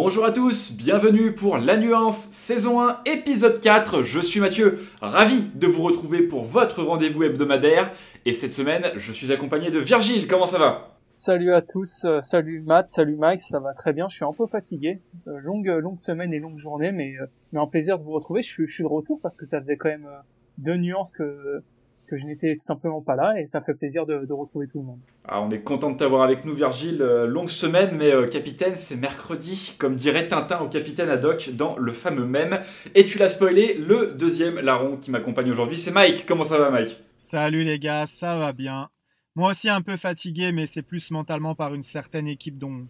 Bonjour à tous, bienvenue pour La Nuance, saison 1, épisode 4. Je suis Mathieu, ravi de vous retrouver pour votre rendez-vous hebdomadaire. Et cette semaine, je suis accompagné de Virgile, comment ça va? Salut à tous, euh, salut Matt, salut Mike, ça va très bien, je suis un peu fatigué. Euh, longue, longue semaine et longue journée, mais, euh, un plaisir de vous retrouver. Je je suis de retour parce que ça faisait quand même deux nuances que, que je n'étais tout simplement pas là et ça fait plaisir de, de retrouver tout le monde. Ah, on est content de t'avoir avec nous, Virgile. Euh, longue semaine, mais euh, capitaine, c'est mercredi, comme dirait Tintin au capitaine Haddock dans le fameux même. Et tu l'as spoilé, le deuxième larron qui m'accompagne aujourd'hui, c'est Mike. Comment ça va, Mike? Salut les gars, ça va bien. Moi aussi un peu fatigué, mais c'est plus mentalement par une certaine équipe dont,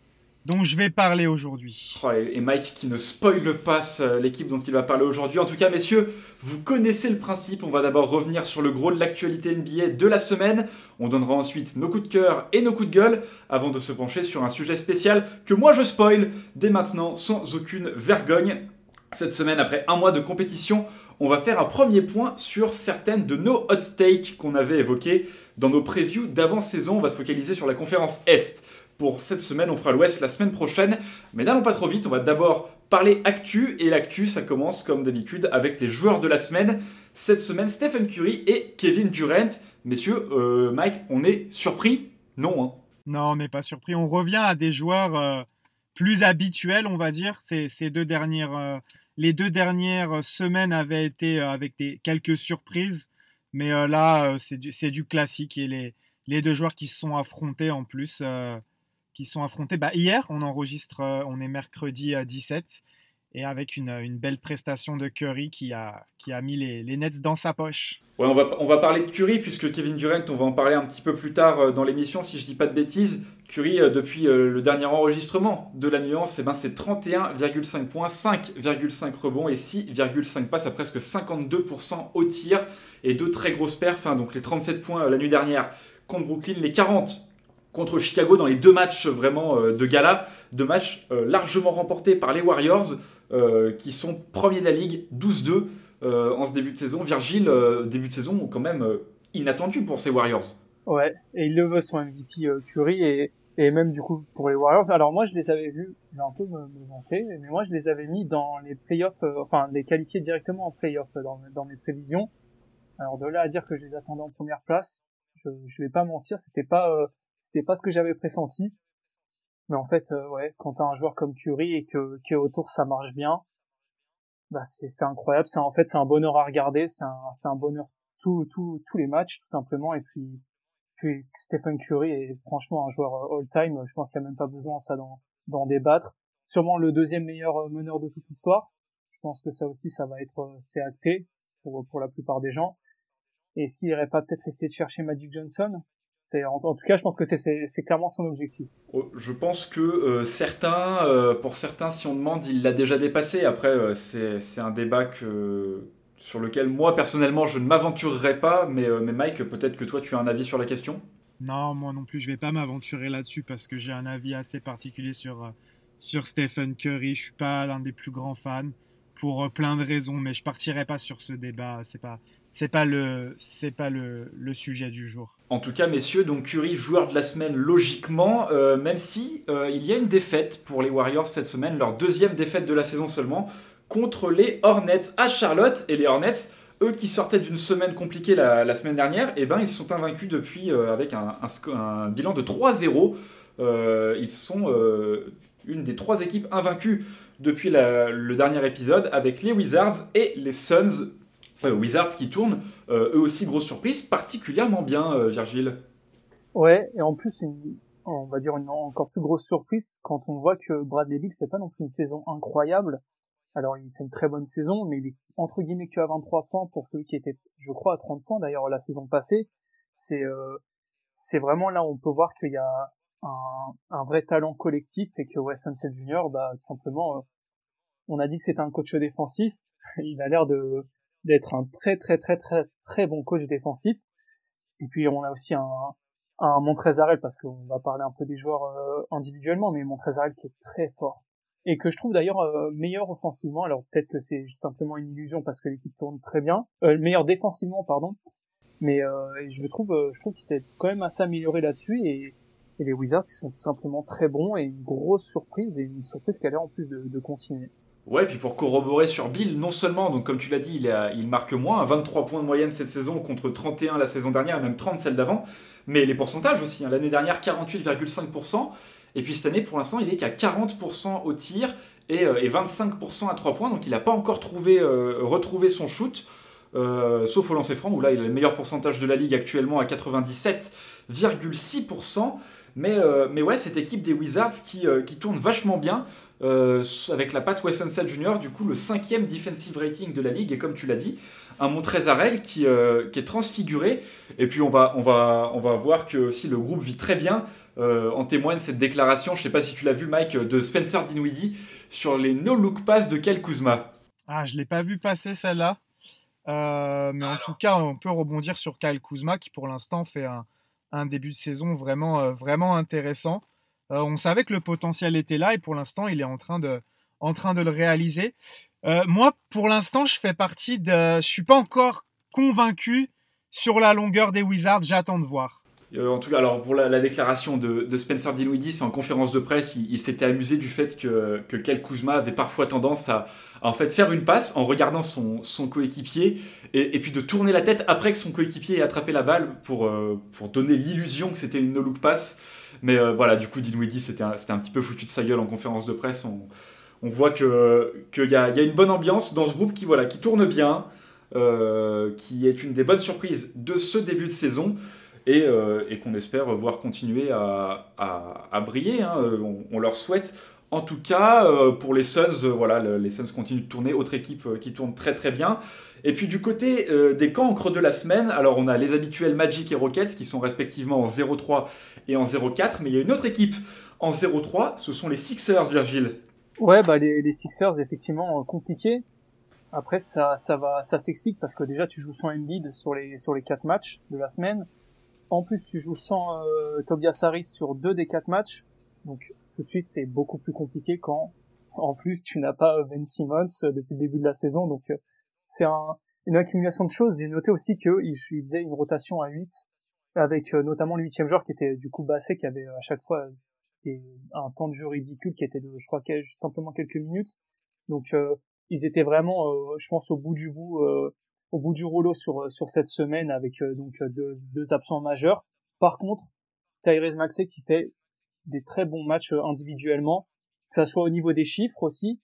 dont je vais parler aujourd'hui. Oh, et Mike qui ne spoile pas l'équipe dont il va parler aujourd'hui. En tout cas, messieurs, vous connaissez le principe. On va d'abord revenir sur le gros de l'actualité NBA de la semaine. On donnera ensuite nos coups de cœur et nos coups de gueule avant de se pencher sur un sujet spécial que moi je spoil dès maintenant sans aucune vergogne. Cette semaine, après un mois de compétition, on va faire un premier point sur certaines de nos hot takes qu'on avait évoquées dans nos previews d'avant-saison. On va se focaliser sur la conférence Est pour cette semaine. On fera l'Ouest la semaine prochaine. Mais n'allons pas trop vite. On va d'abord parler actu. Et l'actu, ça commence comme d'habitude avec les joueurs de la semaine. Cette semaine, Stephen Curry et Kevin Durant. Messieurs, euh, Mike, on est surpris? Non. Hein. Non, on n'est pas surpris. On revient à des joueurs euh, plus habituels, on va dire. Ces, deux dernières, euh, les deux dernières semaines avaient été avec des, quelques surprises. Mais là, c'est du, classique. Et les deux joueurs qui se sont affrontés en plus qui sont affrontés. Bah, hier, on enregistre, euh, on est mercredi 17, euh, et avec une, une, belle prestation de Curry qui a, qui a mis les, Nets dans sa poche. On va, on va parler de Curry, puisque Kevin Durant, on va en parler un petit peu plus tard euh, dans l'émission, si je dis pas de bêtises. Curry, depuis le dernier enregistrement de la nuance, eh ben, c'est 31,5 points, 5,5 rebonds et 6,5 passes à presque 52% au tir et deux très grosses perfs. Hein, donc les 37 points la nuit dernière contre Brooklyn, les 40 contre Chicago dans les deux matchs vraiment euh, de gala, deux matchs euh, largement remportés par les Warriors, euh, qui sont premiers de la ligue, 12-2 en ce début de saison. Virgile, début de saison quand même inattendu pour ces Warriors. Ouais, et il le veut son MVP Curry et, et même du coup pour les Warriors. Alors moi je les avais vus, j'ai un peu me, me mais moi je les avais mis dans les playoffs, enfin les qualifiés directement en playoffs dans, mes prévisions. Alors de là à dire que je les attendais en première place, je, je vais pas mentir, c'était pas c'était pas ce que j'avais pressenti. Mais en fait, euh, ouais, quand t'as un joueur comme Curry et que, que autour ça marche bien, bah c'est, incroyable. C'est en fait c'est un bonheur à regarder. C'est un, c'est un bonheur tout, tout, tous les matchs tout simplement. Et puis, puis Stephen Curry est franchement un joueur euh, all-time. Je pense qu'il n'y a même pas besoin ça d'en, d'en débattre. Sûrement le deuxième meilleur euh, meneur de toute l'histoire. Je pense que ça aussi ça va être c'est acté pour pour la plupart des gens. Et est-ce qu'il irait pas peut-être essayer de chercher Magic Johnson? En, tout cas, je pense que c'est clairement son objectif. Oh, je pense que euh, certains, euh, pour certains, si on demande, il l'a déjà dépassé. Après, euh, c'est un débat que, sur lequel moi, personnellement, je ne m'aventurerai pas. Mais, mais Mike, peut-être que toi, tu as un avis sur la question? Non, moi non plus, je ne vais pas m'aventurer là-dessus parce que j'ai un avis assez particulier sur, sur Stephen Curry. Je suis pas l'un des plus grands fans pour plein de raisons, mais je partirai pas sur ce débat. C'est pas c'est pas le pas le, sujet du jour. En tout cas, messieurs, donc Curry joueur de la semaine logiquement, euh, même si euh, il y a une défaite pour les Warriors cette semaine, leur deuxième défaite de la saison seulement contre les Hornets à Charlotte et les Hornets. Eux qui sortaient d'une semaine compliquée la, semaine dernière, eh ben ils sont invaincus depuis euh, avec un, bilan de 3-0. ils sont une des trois équipes invaincues depuis le dernier épisode avec les Wizards et les Suns euh, Wizards qui tournent, euh, eux aussi grosse surprise, particulièrement bien, euh, Virgile. Ouais, et en plus, on va dire une encore plus grosse surprise quand on voit que Bradley Bill fait pas non plus une saison incroyable. Alors il fait une très bonne saison, mais il est entre guillemets que à 23 points pour celui qui était, je crois, à 30 points d'ailleurs la saison passée. C'est c'est vraiment là où on peut voir qu'il y a un, vrai talent collectif et que Wes Sunset Jr. bah simplement on a dit que c'était un coach défensif, il a l'air de d'être un très très très très très bon coach défensif. Et puis on a aussi un, un Montrezarel parce qu'on va parler un peu des joueurs euh, individuellement, mais Montrezarel qui est très fort et que je trouve d'ailleurs euh, meilleur offensivement. Alors peut-être que c'est simplement une illusion parce que l'équipe tourne très bien, euh, meilleur défensivement pardon. Mais je trouve je trouve qu'il s'est quand même assez amélioré là-dessus et Et les Wizards, ils sont tout simplement très bons et une grosse surprise et une surprise qui a l'air en plus de continuer. Ouais, puis pour corroborer sur Bill, non seulement, donc comme tu l'as dit, il, a, il marque moins, 23 points de moyenne cette saison contre 31 la saison dernière et même 30 celle d'avant, mais les pourcentages aussi. Hein. L'année dernière, 48,5%, et puis cette année, pour l'instant, il est qu'à 40% au tir et, euh, et 25% à 3 points, donc il n'a pas encore trouvé, euh, retrouvé son shoot. Euh, sauf au lancer franc où là il a le meilleur pourcentage de la ligue actuellement à 97,6%. Mais, euh, mais ouais, cette équipe des Wizards qui, euh, qui tourne vachement bien. Euh, avec la patte Wesson Jr., du coup le cinquième defensive rating de la ligue, et comme tu l'as dit, un Montrezarel qui, euh, qui est transfiguré. Et puis on va, on va, on va voir que aussi le groupe vit très bien. Euh, en témoigne cette déclaration, je sais pas si tu l'as vu Mike, de Spencer Dinwiddie sur les no-look pass de Kyle Kuzma. Ah, je l'ai pas vu passer celle-là. Euh, mais en tout cas, on peut rebondir sur Kyle Kuzma qui pour l'instant fait un, un, début de saison vraiment, euh, vraiment intéressant. Euh, on savait que le potentiel était là et pour l'instant, il est en train de, en train de le réaliser. Euh, moi, pour l'instant, je fais partie de. Je suis pas encore convaincu sur la longueur des Wizards. J'attends de voir. Euh, en tout cas, alors pour la, la déclaration de, Spencer Dinwiddie, c'est en conférence de presse, il, s'était amusé du fait que, que Kel Kuzma avait parfois tendance à, en fait faire une passe en regardant son, son coéquipier et, puis de tourner la tête après que son coéquipier ait attrapé la balle pour, pour donner l'illusion que c'était une no-look pass. Mais euh, voilà, du coup, Dinwiddie, c'était un, un, petit peu foutu de sa gueule en conférence de presse. On, voit qu'il que y, a, y a une bonne ambiance dans ce groupe qui, voilà, qui tourne bien, euh, qui est une des bonnes surprises de ce début de saison et, euh, qu'on espère voir continuer à, briller. Hein. On, leur souhaite. En tout cas, euh, pour les Suns, euh, voilà, les Suns continuent de tourner. Autre équipe euh, qui tourne très très bien. Et puis du côté des cancres de la semaine, alors on a les habituels Magic et Rockets qui sont respectivement en 0-3 et en 0-4, mais il y a une autre équipe en 0-3, ce sont les Sixers, Virgile. Ouais, bah les, Sixers, effectivement, compliqués. Après, ça, ça ça s'explique parce que déjà, tu joues sans Embiid sur les, sur les quatre matchs de la semaine. En plus, tu joues sans Tobias Harris sur deux des quatre matchs. Donc, tout de suite, c'est beaucoup plus compliqué quand, en plus, tu n'as pas Ben Simmons depuis le début de la saison. Donc, euh, c'est un, une accumulation de choses. J'ai noté aussi qu'il il faisait une rotation à 8 avec euh, notamment le huitième joueur qui était du coup Basset qui avait à chaque fois un temps de jeu ridicule qui était de, je crois, simplement quelques minutes. Donc, euh, ils étaient vraiment, euh, je pense, au bout du bout, euh, au bout du rouleau sur sur cette semaine avec euh, donc deux, deux, absents majeurs. Par contre, Tyrese Maxey qui fait des très bons matchs individuellement, que ça soit au niveau des chiffres aussi,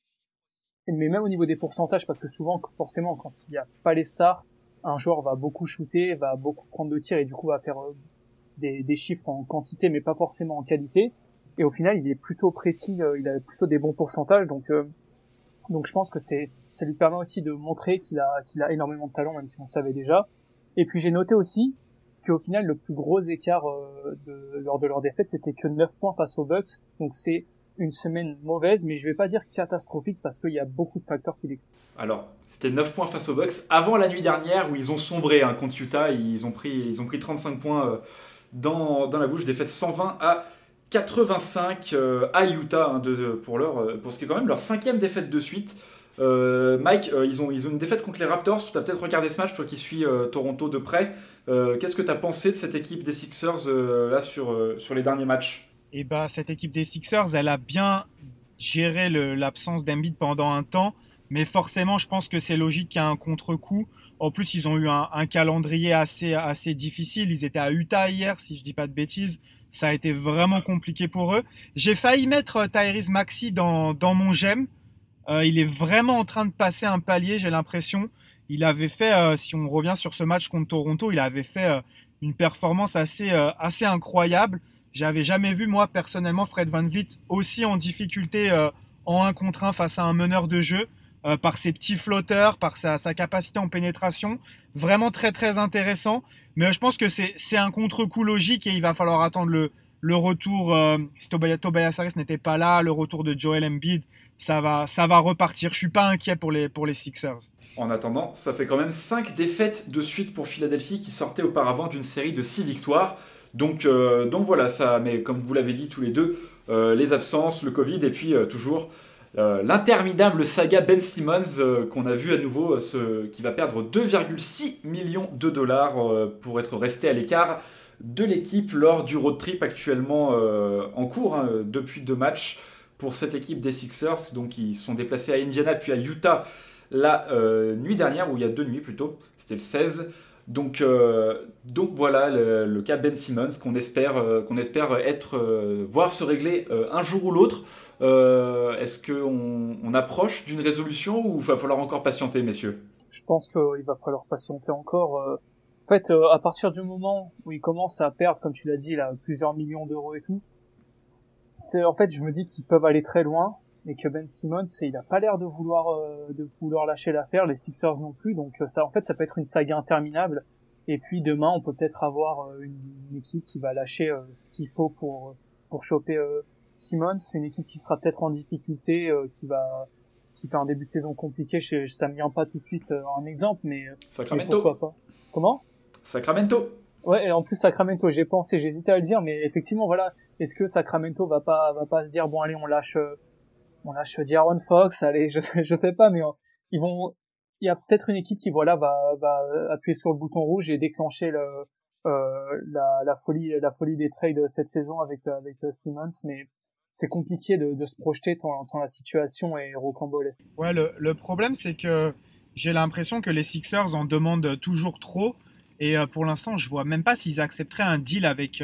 mais même au niveau des pourcentages, parce que souvent, forcément, quand il n'y a pas les stars, un joueur va beaucoup shooter, va beaucoup prendre de tirs et du coup va faire des, des chiffres en quantité, mais pas forcément en qualité. Et au final, il est plutôt précis, il a plutôt des bons pourcentages, donc donc je pense que c'est ça lui permet aussi de montrer qu'il a qu'il a énormément de talent même si on savait déjà. Et puis j'ai noté aussi qu'au final le plus gros écart euh, lors de leur défaite c'était que 9 points face aux Bucks. Donc c'est une semaine mauvaise, mais je vais pas dire catastrophique parce qu'il y a beaucoup de facteurs qui l'expliquent. Alors, c'était 9 points face aux Bucks avant la nuit dernière où ils ont sombré hein, contre Utah, ils ont pris ils ont pris 35 points euh, dans, dans la bouche, défaite 120 à 85 euh, à Utah hein, pour, leur, pour ce qui est quand même leur cinquième défaite de suite. Euh, Mike, euh, ils, ont, ils ont une défaite contre les Raptors. Tu as peut-être regardé ce match, toi qui suis euh, Toronto de près. Qu'est-ce que tu as pensé de cette équipe des Sixers là sur, sur les derniers matchs? Eh bah, cette équipe des Sixers, elle a bien géré l'absence d'Embiid pendant un temps. Mais forcément, je pense que c'est logique qu'il y ait un contre-coup. En plus, ils ont eu un, calendrier assez, assez difficile. Ils étaient à Utah hier, si je dis pas de bêtises. Ça a été vraiment compliqué pour eux. J'ai failli mettre Tyrese Maxi dans, dans mon j'aime. Euh, il est vraiment en train de passer un palier, j'ai l'impression. Il avait fait, euh, si on revient sur ce match contre Toronto, il avait fait euh, une performance assez, assez incroyable. J'avais jamais vu, moi, personnellement, Fred Van Vliet aussi en difficulté en un contre un face à un meneur de jeu, par ses petits flotteurs, par sa, capacité en pénétration. Vraiment très, très intéressant. Mais je pense que c'est un contre-coup logique et il va falloir attendre le, le retour, si Tobias, Tobias Harris n'était pas là, le retour de Joel Embiid, ça va, ça va repartir. Je suis pas inquiet pour les, pour les Sixers. En attendant, ça fait quand même 5 défaites de suite pour Philadelphie qui sortait auparavant d'une série de 6 victoires. Donc, euh, donc voilà, ça, mais comme vous l'avez dit tous les deux, euh, les absences, le Covid et puis euh, toujours l'interminable saga Ben Simmons qu'on a vu à nouveau, ce, qui va perdre 2,6 millions de dollars pour être resté à l'écart de l'équipe lors du road trip actuellement en cours hein, depuis deux matchs pour cette équipe des Sixers. Donc ils sont déplacés à Indiana puis à Utah la nuit dernière, ou il y a deux nuits plutôt, c'était le 16. Donc, euh, donc voilà le, cas Ben Simmons qu'on espère, euh, qu'on espère être, euh, voir se régler un jour ou l'autre. Est-ce qu'on on approche d'une résolution ou va falloir encore patienter, messieurs? Je pense qu'il va falloir patienter encore. En fait, à partir du moment où il commence à perdre, comme tu l'as dit, là, plusieurs millions d'euros et tout, c'est en fait, je me dis qu'ils peuvent aller très loin et que Ben Simmons, il a pas l'air de vouloir euh, de vouloir lâcher l'affaire, les Sixers non plus. Donc euh, ça, en fait, ça peut être une saga interminable. Et puis demain, on peut peut-être avoir euh, une, équipe qui va lâcher ce qu'il faut pour pour choper Simmons, une équipe qui sera peut-être en difficulté, qui va qui fait un début de saison compliqué. Je, ça me vient pas tout de suite un exemple, mais Sacramento. pourquoi pas Comment? Sacramento. Ouais, et en plus Sacramento, j'ai pensé, j'hésitais à le dire, mais effectivement, voilà, est-ce que Sacramento va pas va pas se dire bon allez, on lâche on lâche Fox, allez, je, je sais pas, mais euh, ils vont, il y a peut-être une équipe qui voilà va, va appuyer sur le bouton rouge et déclencher le, euh, la, la, folie, la folie des trades cette saison avec avec euh, Simmons, mais c'est compliqué de, de, se projeter tant, la situation est rocambolesque. Ouais, le, le problème c'est que j'ai l'impression que les Sixers en demandent toujours trop et euh, pour l'instant je vois même pas s'ils accepteraient un deal avec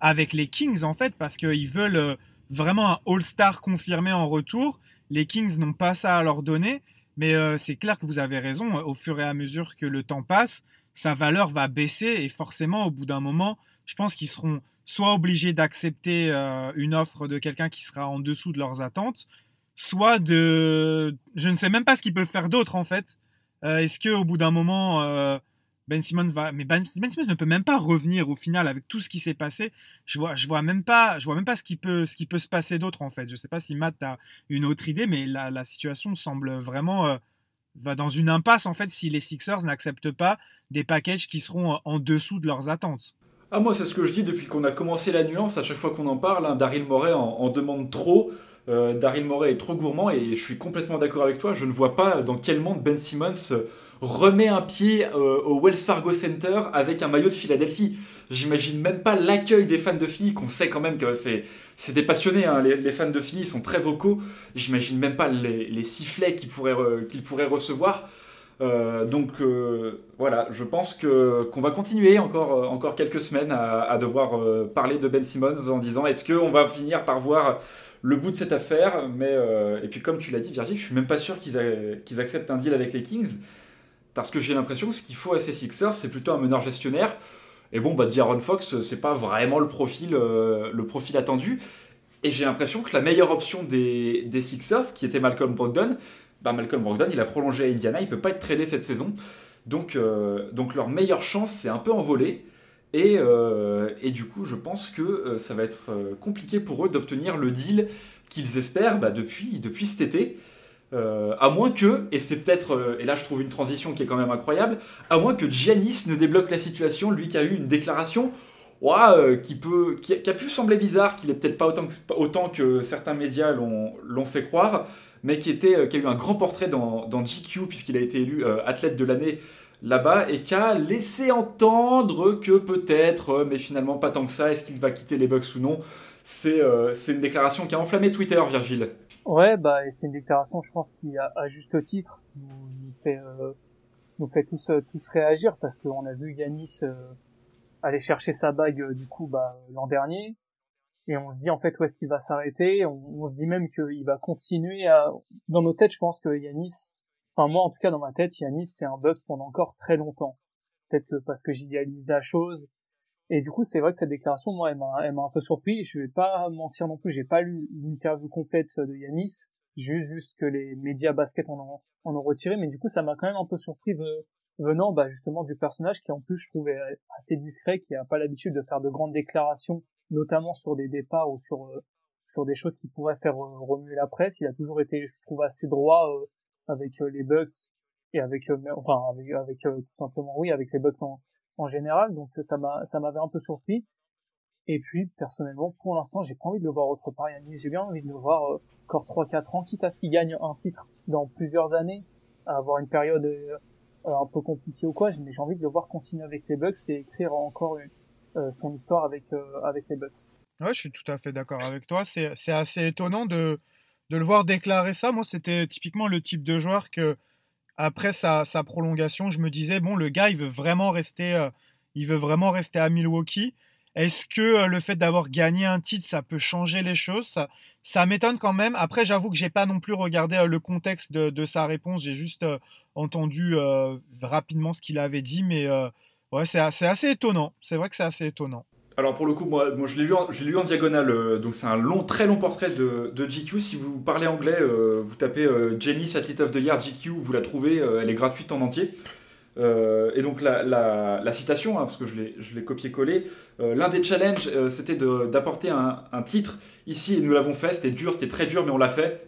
avec les Kings en fait parce qu'ils veulent vraiment un All-Star confirmé en retour. Les Kings n'ont pas ça à leur donner, mais euh, c'est clair que vous avez raison. Au fur et à mesure que le temps passe, sa valeur va baisser et forcément, au bout d'un moment, je pense qu'ils seront soit obligés d'accepter euh, une offre de quelqu'un qui sera en dessous de leurs attentes, soit de, je ne sais même pas ce qu'ils peuvent faire d'autre en fait. Euh, est-ce que au bout d'un moment, ben Simon va, mais Ben, ben ne peut même pas revenir au final avec tout ce qui s'est passé. Je vois, je vois même pas, je vois même pas ce qui peut, ce qui peut se passer d'autre en fait. Je sais pas si Matt a une autre idée, mais la, la situation semble vraiment euh, va dans une impasse en fait si les Sixers n'acceptent pas des packages qui seront euh, en dessous de leurs attentes. Ah moi c'est ce que je dis depuis qu'on a commencé la nuance. À chaque fois qu'on en parle, hein, Daryl Morey en, demande trop. Euh, Daryl Morey est trop gourmand et je suis complètement d'accord avec toi. Je ne vois pas dans quel monde Ben Simmons remet un pied euh, au Wells Fargo Center avec un maillot de Philadelphie. J'imagine même pas l'accueil des fans de Philly, qu'on sait quand même que c'est, c'est des passionnés, hein. les, fans de Philly sont très vocaux. J'imagine même pas les, sifflets qu'ils pourraient, qu'ils recevoir. Euh, donc euh, voilà, je pense que qu'on va continuer encore encore quelques semaines à, devoir parler de Ben Simmons en disant est-ce qu'on va finir par voir le bout de cette affaire? Mais et puis comme tu l'as dit Virgile, je suis même pas sûr qu'ils, qu'ils acceptent un deal avec les Kings. Parce que j'ai l'impression que ce qu'il faut à ces Sixers, c'est plutôt un meneur gestionnaire. Et bon, bah, D'Aaron Fox, c'est pas vraiment le profil, euh, le profil attendu. Et j'ai l'impression que la meilleure option des, des, Sixers, qui était Malcolm Brogdon, bah Malcolm Brogdon, il a prolongé à Indiana, il peut pas être tradé cette saison. Donc, euh, donc leur meilleure chance, c'est un peu envolé. Et, euh, et, du coup, je pense que ça va être compliqué pour eux d'obtenir le deal qu'ils espèrent bah, depuis, depuis cet été. Euh, à moins que, et c'est peut-être, euh, et là je trouve une transition qui est quand même incroyable, à moins que Giannis ne débloque la situation, lui qui a eu une déclaration euh, qui, a, pu sembler bizarre, qu'il est peut-être pas autant que, certains médias l'ont fait croire, mais qui, était, a eu un grand portrait dans, dans GQ, puisqu'il a été élu athlète de l'année là-bas, et qui a laissé entendre que peut-être, mais finalement pas tant que ça, est-ce qu'il va quitter les Bucks ou non C'est une déclaration qui a enflammé Twitter, Virgile. Ouais, bah, c'est une déclaration, je pense, qui, à, juste titre, nous, fait, euh, nous fait tous, euh, tous réagir parce qu'on a vu Yanis euh, aller chercher sa bague, du coup, bah, l'an dernier. Et on se dit, en fait, où est-ce qu'il va s'arrêter? On, se dit même qu'il va continuer à, dans nos têtes, je pense que Yanis, enfin, moi, en tout cas, dans ma tête, Yanis, c'est un Bucks pendant encore très longtemps. Peut-être que parce que j'idéalise la chose, et du coup, c'est vrai que cette déclaration, moi, elle m'a, un peu surpris. Je vais pas mentir non plus, j'ai pas lu l'interview complète de Yanis. J'ai juste que les médias basket en ont, en ont retiré, mais du coup, ça m'a quand même un peu surpris venant, bah, justement, du personnage qui, en plus, je trouvais assez discret, qui a pas l'habitude de faire de grandes déclarations, notamment sur des départs ou sur, euh, sur des choses qui pourraient faire euh, remuer la presse. Il a toujours été, je trouve, assez droit euh, avec les Bucks et avec, enfin, avec, avec tout simplement, oui, avec les Bucks en, en général, donc ça m'a ça m'avait un peu surpris. Et puis personnellement, pour l'instant, j'ai pas envie de le voir autre part. J'ai bien envie de le voir euh, encore 3-4 ans, quitte à ce qu'il gagne un titre dans plusieurs années, à avoir une période euh, un peu compliquée ou quoi. Mais j'ai envie de le voir continuer avec les Bucks et écrire encore son histoire avec avec les Bucks. Ouais, je suis tout à fait d'accord avec toi. C'est c'est assez étonnant de de le voir déclarer ça. Moi, c'était typiquement le type de joueur que après sa, prolongation, je me disais bon, le gars, il veut vraiment rester, il veut vraiment rester à Milwaukee. Est-ce que le fait d'avoir gagné un titre, ça peut changer les choses? Ça, m'étonne quand même. Après, j'avoue que j'ai pas non plus regardé le contexte de, sa réponse. J'ai juste entendu rapidement ce qu'il avait dit, mais ouais, c'est assez étonnant. C'est vrai que c'est assez étonnant. Alors pour le coup, moi, je l'ai lu, en, diagonale, donc c'est un long, très long portrait de, GQ. Si vous parlez anglais, vous tapez Jenny Athlete of the Year GQ, vous la trouvez, elle est gratuite en entier. Euh, et donc la, citation, hein, parce que je l'ai copié-collé, euh, l'un des challenges, euh, c'était d'apporter un, titre ici, et nous l'avons fait, c'était dur, c'était très dur, mais on l'a fait.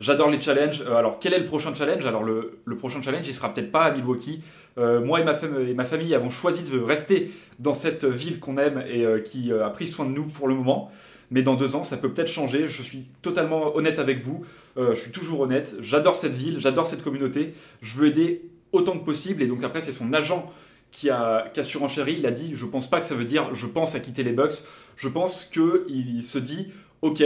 J'adore les challenges. alors quel est le prochain challenge? Alors le, prochain challenge, il sera peut-être pas à Milwaukee. moi et ma, et ma, famille avons choisi de rester dans cette ville qu'on aime et qui a pris soin de nous pour le moment. Mais dans deux ans, ça peut peut-être changer. Je suis totalement honnête avec vous. je suis toujours honnête. J'adore cette ville, j'adore cette communauté. Je veux aider autant que possible. Et donc après, c'est son agent qui a, qui a surenchéri. Il a dit Je pense pas que ça veut dire je pense à quitter les Bucks. Je pense qu'il se dit Ok,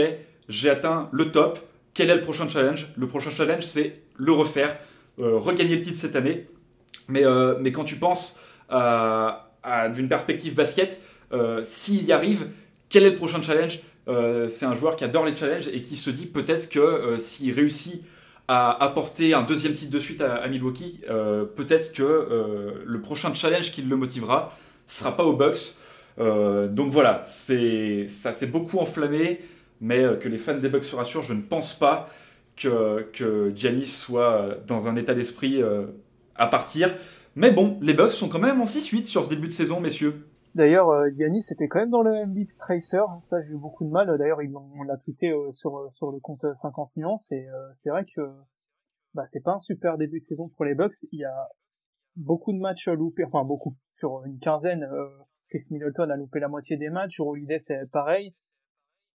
j'ai atteint le top. Quel est le prochain challenge? Le prochain challenge, c'est le refaire, euh, regagner le titre cette année. Mais, euh, mais quand tu penses à, d'une perspective basket, euh, s'il y arrive, quel est le prochain challenge? C'est un joueur qui adore les challenges et qui se dit peut-être que s'il réussit à apporter un deuxième titre de suite à, Milwaukee, euh, peut-être que euh, le prochain challenge qui le motivera sera pas au Bucks. Euh, donc voilà, ça s'est beaucoup enflammé, mais que les fans des Bucks se rassurent, je ne pense pas que, que Giannis soit dans un état d'esprit à partir. Mais bon, les Bucks sont quand même en 6-8 sur ce début de saison, messieurs. D'ailleurs, euh, Giannis était quand même dans le MVP Tracer. Ça, j'ai eu beaucoup de mal. D'ailleurs, on l'a tweeté euh, sur euh, sur le compte 50 nuances. Et c'est vrai que bah c'est pas un super début de saison pour les Bucks. Il y a beaucoup de matchs loupés, enfin beaucoup sur une quinzaine. Chris Middleton a loupé la moitié des matchs. Holiday c'est pareil.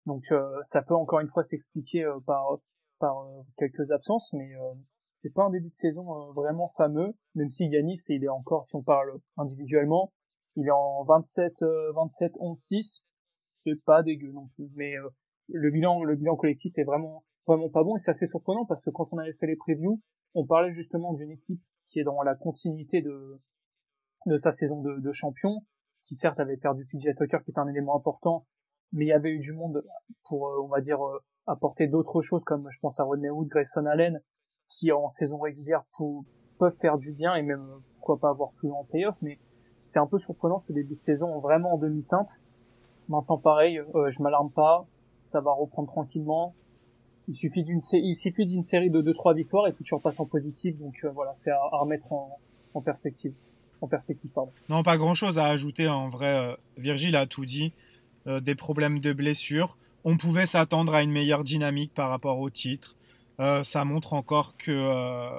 Donc ça peut encore une fois s'expliquer par par quelques absences, mais c'est pas un début de saison vraiment fameux. Même si Giannis, il est encore, si on parle individuellement, il est en 27, 27, 11, 6. C'est pas dégueu non plus. Mais euh, le bilan, le bilan collectif est vraiment, vraiment pas bon. Et c'est assez surprenant parce que quand on avait fait les previews, on parlait justement d'une équipe qui est dans la continuité de, de sa saison de, de champion, qui certes avait perdu PJ Tucker, qui est un élément important, mais il y avait eu du monde pour, euh, on va dire, euh, apporter d'autres choses, comme je pense à Rodney Wood, Grayson Allen, qui en saison régulière peuvent faire du bien et même pourquoi pas avoir plus en playoff, mais c'est un peu surprenant ce début de saison, vraiment en demi-teinte. Maintenant, pareil, euh, je m'alarme pas, ça va reprendre tranquillement. Il suffit d'une il suffit d'une série de 2-3 victoires et puis tu repasses en positif, donc euh, voilà, c'est à, remettre en, en, perspective. En perspective, pardon. Non, pas grand-chose à ajouter en vrai. Euh, Virgile a tout dit. Des problèmes de blessure. On pouvait s'attendre à une meilleure dynamique par rapport au titre. ça montre encore que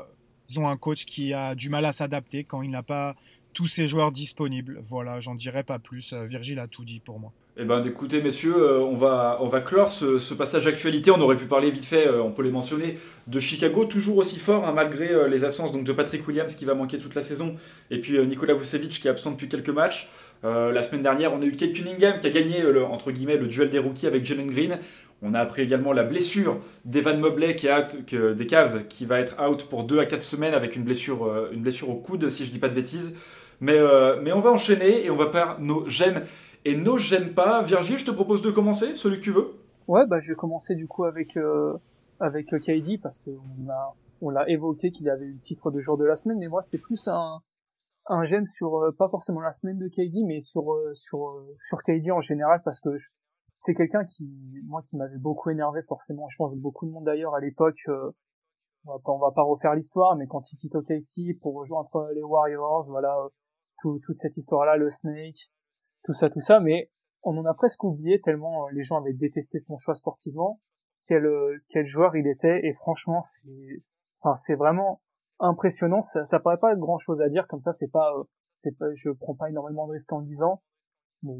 ils ont un coach qui a du mal à s'adapter quand il n'a pas tous ces joueurs disponibles. Voilà, j'en dirai pas plus. Euh, Virgile a tout dit pour moi. Eh ben, écoutez, messieurs, euh, on va, on va clore ce, passage d'actualité. On aurait pu parler vite fait, euh, on peut les mentionner, de Chicago, toujours aussi fort, hein, malgré les absences donc, de Patrick Williams qui va manquer toute la saison, et puis Nikola Vucevic qui est absent depuis quelques matchs. La semaine dernière, on a eu Kate Cunningham qui a gagné le, entre guillemets, le duel des rookies avec Jalen Green. On a appris également la blessure d'Evan Mobley qui est out, des Cavs, qui va être out pour 2 à 4 semaines avec une blessure, une blessure au coude, si je dis pas de bêtises. Mais, euh, mais on va enchaîner et on va faire nos j'aime et nos j'aime pas. Virgile, je te propose de commencer, celui que tu veux. Ouais, bah je vais commencer du coup avec euh, avec KD parce qu'on a on l'a évoqué qu'il avait eu le titre de jour de la semaine, mais moi c'est plus un un j'aime sur euh, pas forcément la semaine de KD, mais sur sur sur KD en général parce que c'est quelqu'un qui moi qui m'avait beaucoup énervé forcément. Je pense beaucoup de monde d'ailleurs à l'époque. on va pas on va pas refaire l'histoire, mais quand il quitte OKC pour rejoindre les Warriors, voilà toute cette histoire-là, le Snake, tout ça, tout ça, mais on en a presque oublié tellement euh, les gens avaient détesté son choix sportivement, quel, euh, quel joueur il était, et franchement, c'est, enfin, c'est vraiment impressionnant, ça, ça paraît pas grand chose à dire, comme ça, c'est pas, euh, c'est pas, je prends pas énormément de risques en le disant, mais,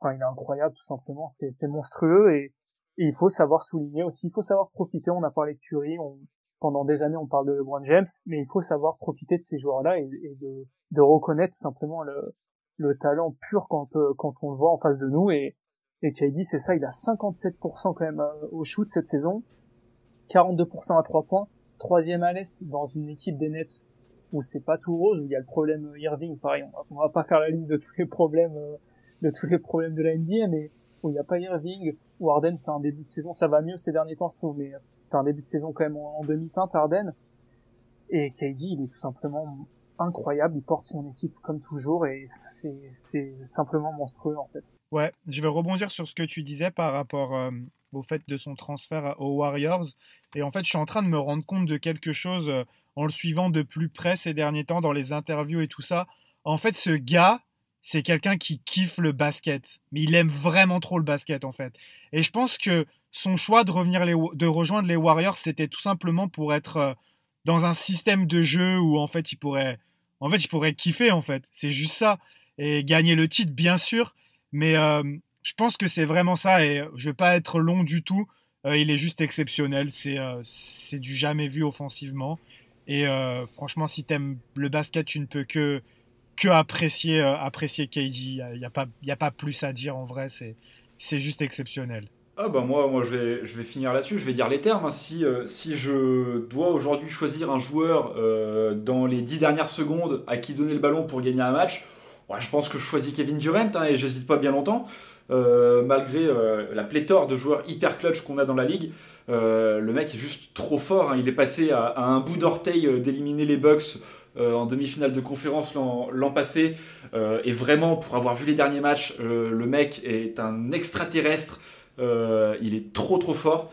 enfin, il est incroyable, tout simplement, c'est, monstrueux, et, il faut savoir souligner aussi, il faut savoir profiter, on a parlé de Thury, on, pendant des années on parle de LeBron James, mais il faut savoir profiter de ces joueurs-là et, de, de, reconnaître tout simplement le, le talent pur quand euh, quand on le voit en face de nous et et KD c'est ça il a 57% quand même euh, au shoot cette saison 42% à 3 points troisième à l'est dans une équipe des Nets où c'est pas tout rose où il y a le problème Irving pareil on va, va pas faire la liste de tous les problèmes de tous les problèmes de la NBA mais où il n'y a pas Irving où Arden fait un début de saison. Ça va mieux ces derniers temps je trouve mais fait un début de saison quand même en, demi-teinte Arden et KD il est tout simplement incroyable, il porte son équipe comme toujours et c'est simplement monstrueux en fait. Ouais, je vais rebondir sur ce que tu disais par rapport euh, au fait de son transfert aux Warriors. Et en fait, je suis en train de me rendre compte de quelque chose euh, en le suivant de plus près ces derniers temps dans les interviews et tout ça. En fait, ce gars, c'est quelqu'un qui kiffe le basket. Mais il aime vraiment trop le basket en fait. Et je pense que son choix de, revenir de rejoindre les Warriors, c'était tout simplement pour être euh, dans un système de jeu où en fait il pourrait en fait, il pourrait kiffer, en fait. C'est juste ça. Et gagner le titre, bien sûr. Mais euh, je pense que c'est vraiment ça. Et je vais pas être long du tout. Euh, il est juste exceptionnel. C'est euh, du jamais vu offensivement. Et franchement, si tu aimes le basket, tu ne peux que, que apprécier, apprécier KD. Il n'y a, pas, a pas plus à dire en vrai. C'est juste exceptionnel. Ah bah moi, moi je, vais, je vais finir là-dessus, je vais dire les termes. Hein. Si, euh, si je dois aujourd'hui choisir un joueur euh, dans les dix dernières secondes à qui donner le ballon pour gagner un match, je pense que je choisis Kevin Durant hein, et j'hésite pas bien longtemps. Euh, malgré la pléthore de joueurs hyper clutch qu'on a dans la ligue, le mec est juste trop fort. Hein. Il est passé à, un bout d'orteil d'éliminer les Bucks en demi-finale de conférence l'an passé. et vraiment, pour avoir vu les derniers matchs, le mec est un extraterrestre. Euh, il est trop trop fort.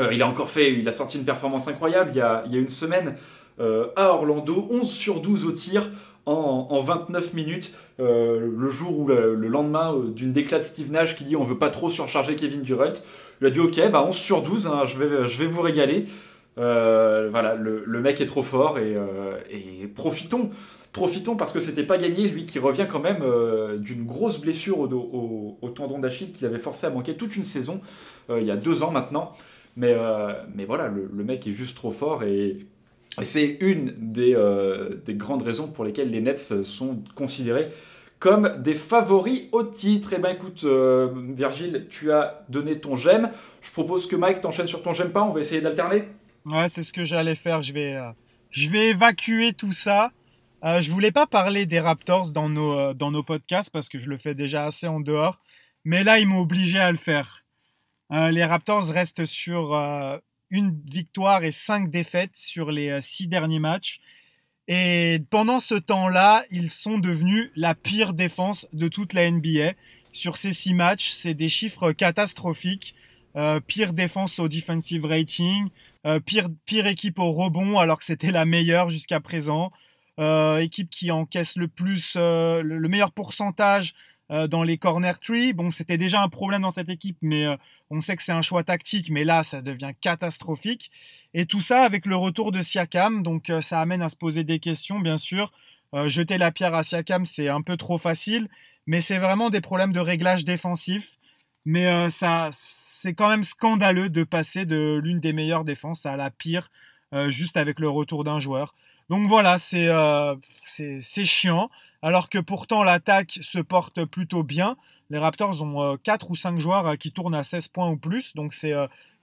Euh, il a encore fait, il a sorti une performance incroyable il y a, une semaine euh, à Orlando, 11 sur 12 au tir en, en 29 minutes, le jour où le, lendemain d'une déclat de Steve Nash qui dit on veut pas trop surcharger Kevin Durant, il a dit ok, bah 11 sur 12, hein, je, vais, je vais vous régaler. voilà, le, le, mec est trop fort et, profitons Profitons parce que c'était pas gagné, lui qui revient quand même euh, d'une grosse blessure au, au, tendon d'Achille qu'il avait forcé à manquer toute une saison, euh, il y a deux ans maintenant. Mais, euh, mais voilà, le, mec est juste trop fort et, c'est une des, des, grandes raisons pour lesquelles les Nets sont considérés comme des favoris au titre. Et eh ben écoute, Virgile, tu as donné ton j'aime. Je propose que Mike t'enchaîne sur ton j'aime pas, on va essayer d'alterner. Ouais, c'est ce que j'allais faire. Je vais, je vais évacuer tout ça. Euh, je voulais pas parler des Raptors dans nos, euh, dans nos podcasts parce que je le fais déjà assez en dehors. Mais là, ils m'ont obligé à le faire. Euh, les Raptors restent sur euh, une victoire et cinq défaites sur les six derniers matchs. Et pendant ce temps-là, ils sont devenus la pire défense de toute la NBA. Sur ces six matchs, c'est des chiffres catastrophiques. pire défense au defensive rating, pire, pire équipe au rebond alors que c'était la meilleure jusqu'à présent. Euh, équipe qui encaisse le plus, euh, le meilleur pourcentage euh, dans les corner trees. Bon, c'était déjà un problème dans cette équipe, mais on sait que c'est un choix tactique, mais là, ça devient catastrophique. Et tout ça avec le retour de Siakam, donc ça amène à se poser des questions, bien sûr. jeter la pierre à Siakam, c'est un peu trop facile, mais c'est vraiment des problèmes de réglage défensif. Mais ça, c'est quand même scandaleux de passer de l'une des meilleures défenses à la pire, juste avec le retour d'un joueur. Donc voilà, euh, c'est chiant. Alors que pourtant l'attaque se porte plutôt bien. Les Raptors ont 4 euh, ou 5 joueurs euh, qui tournent à 16 points ou plus. Donc c'est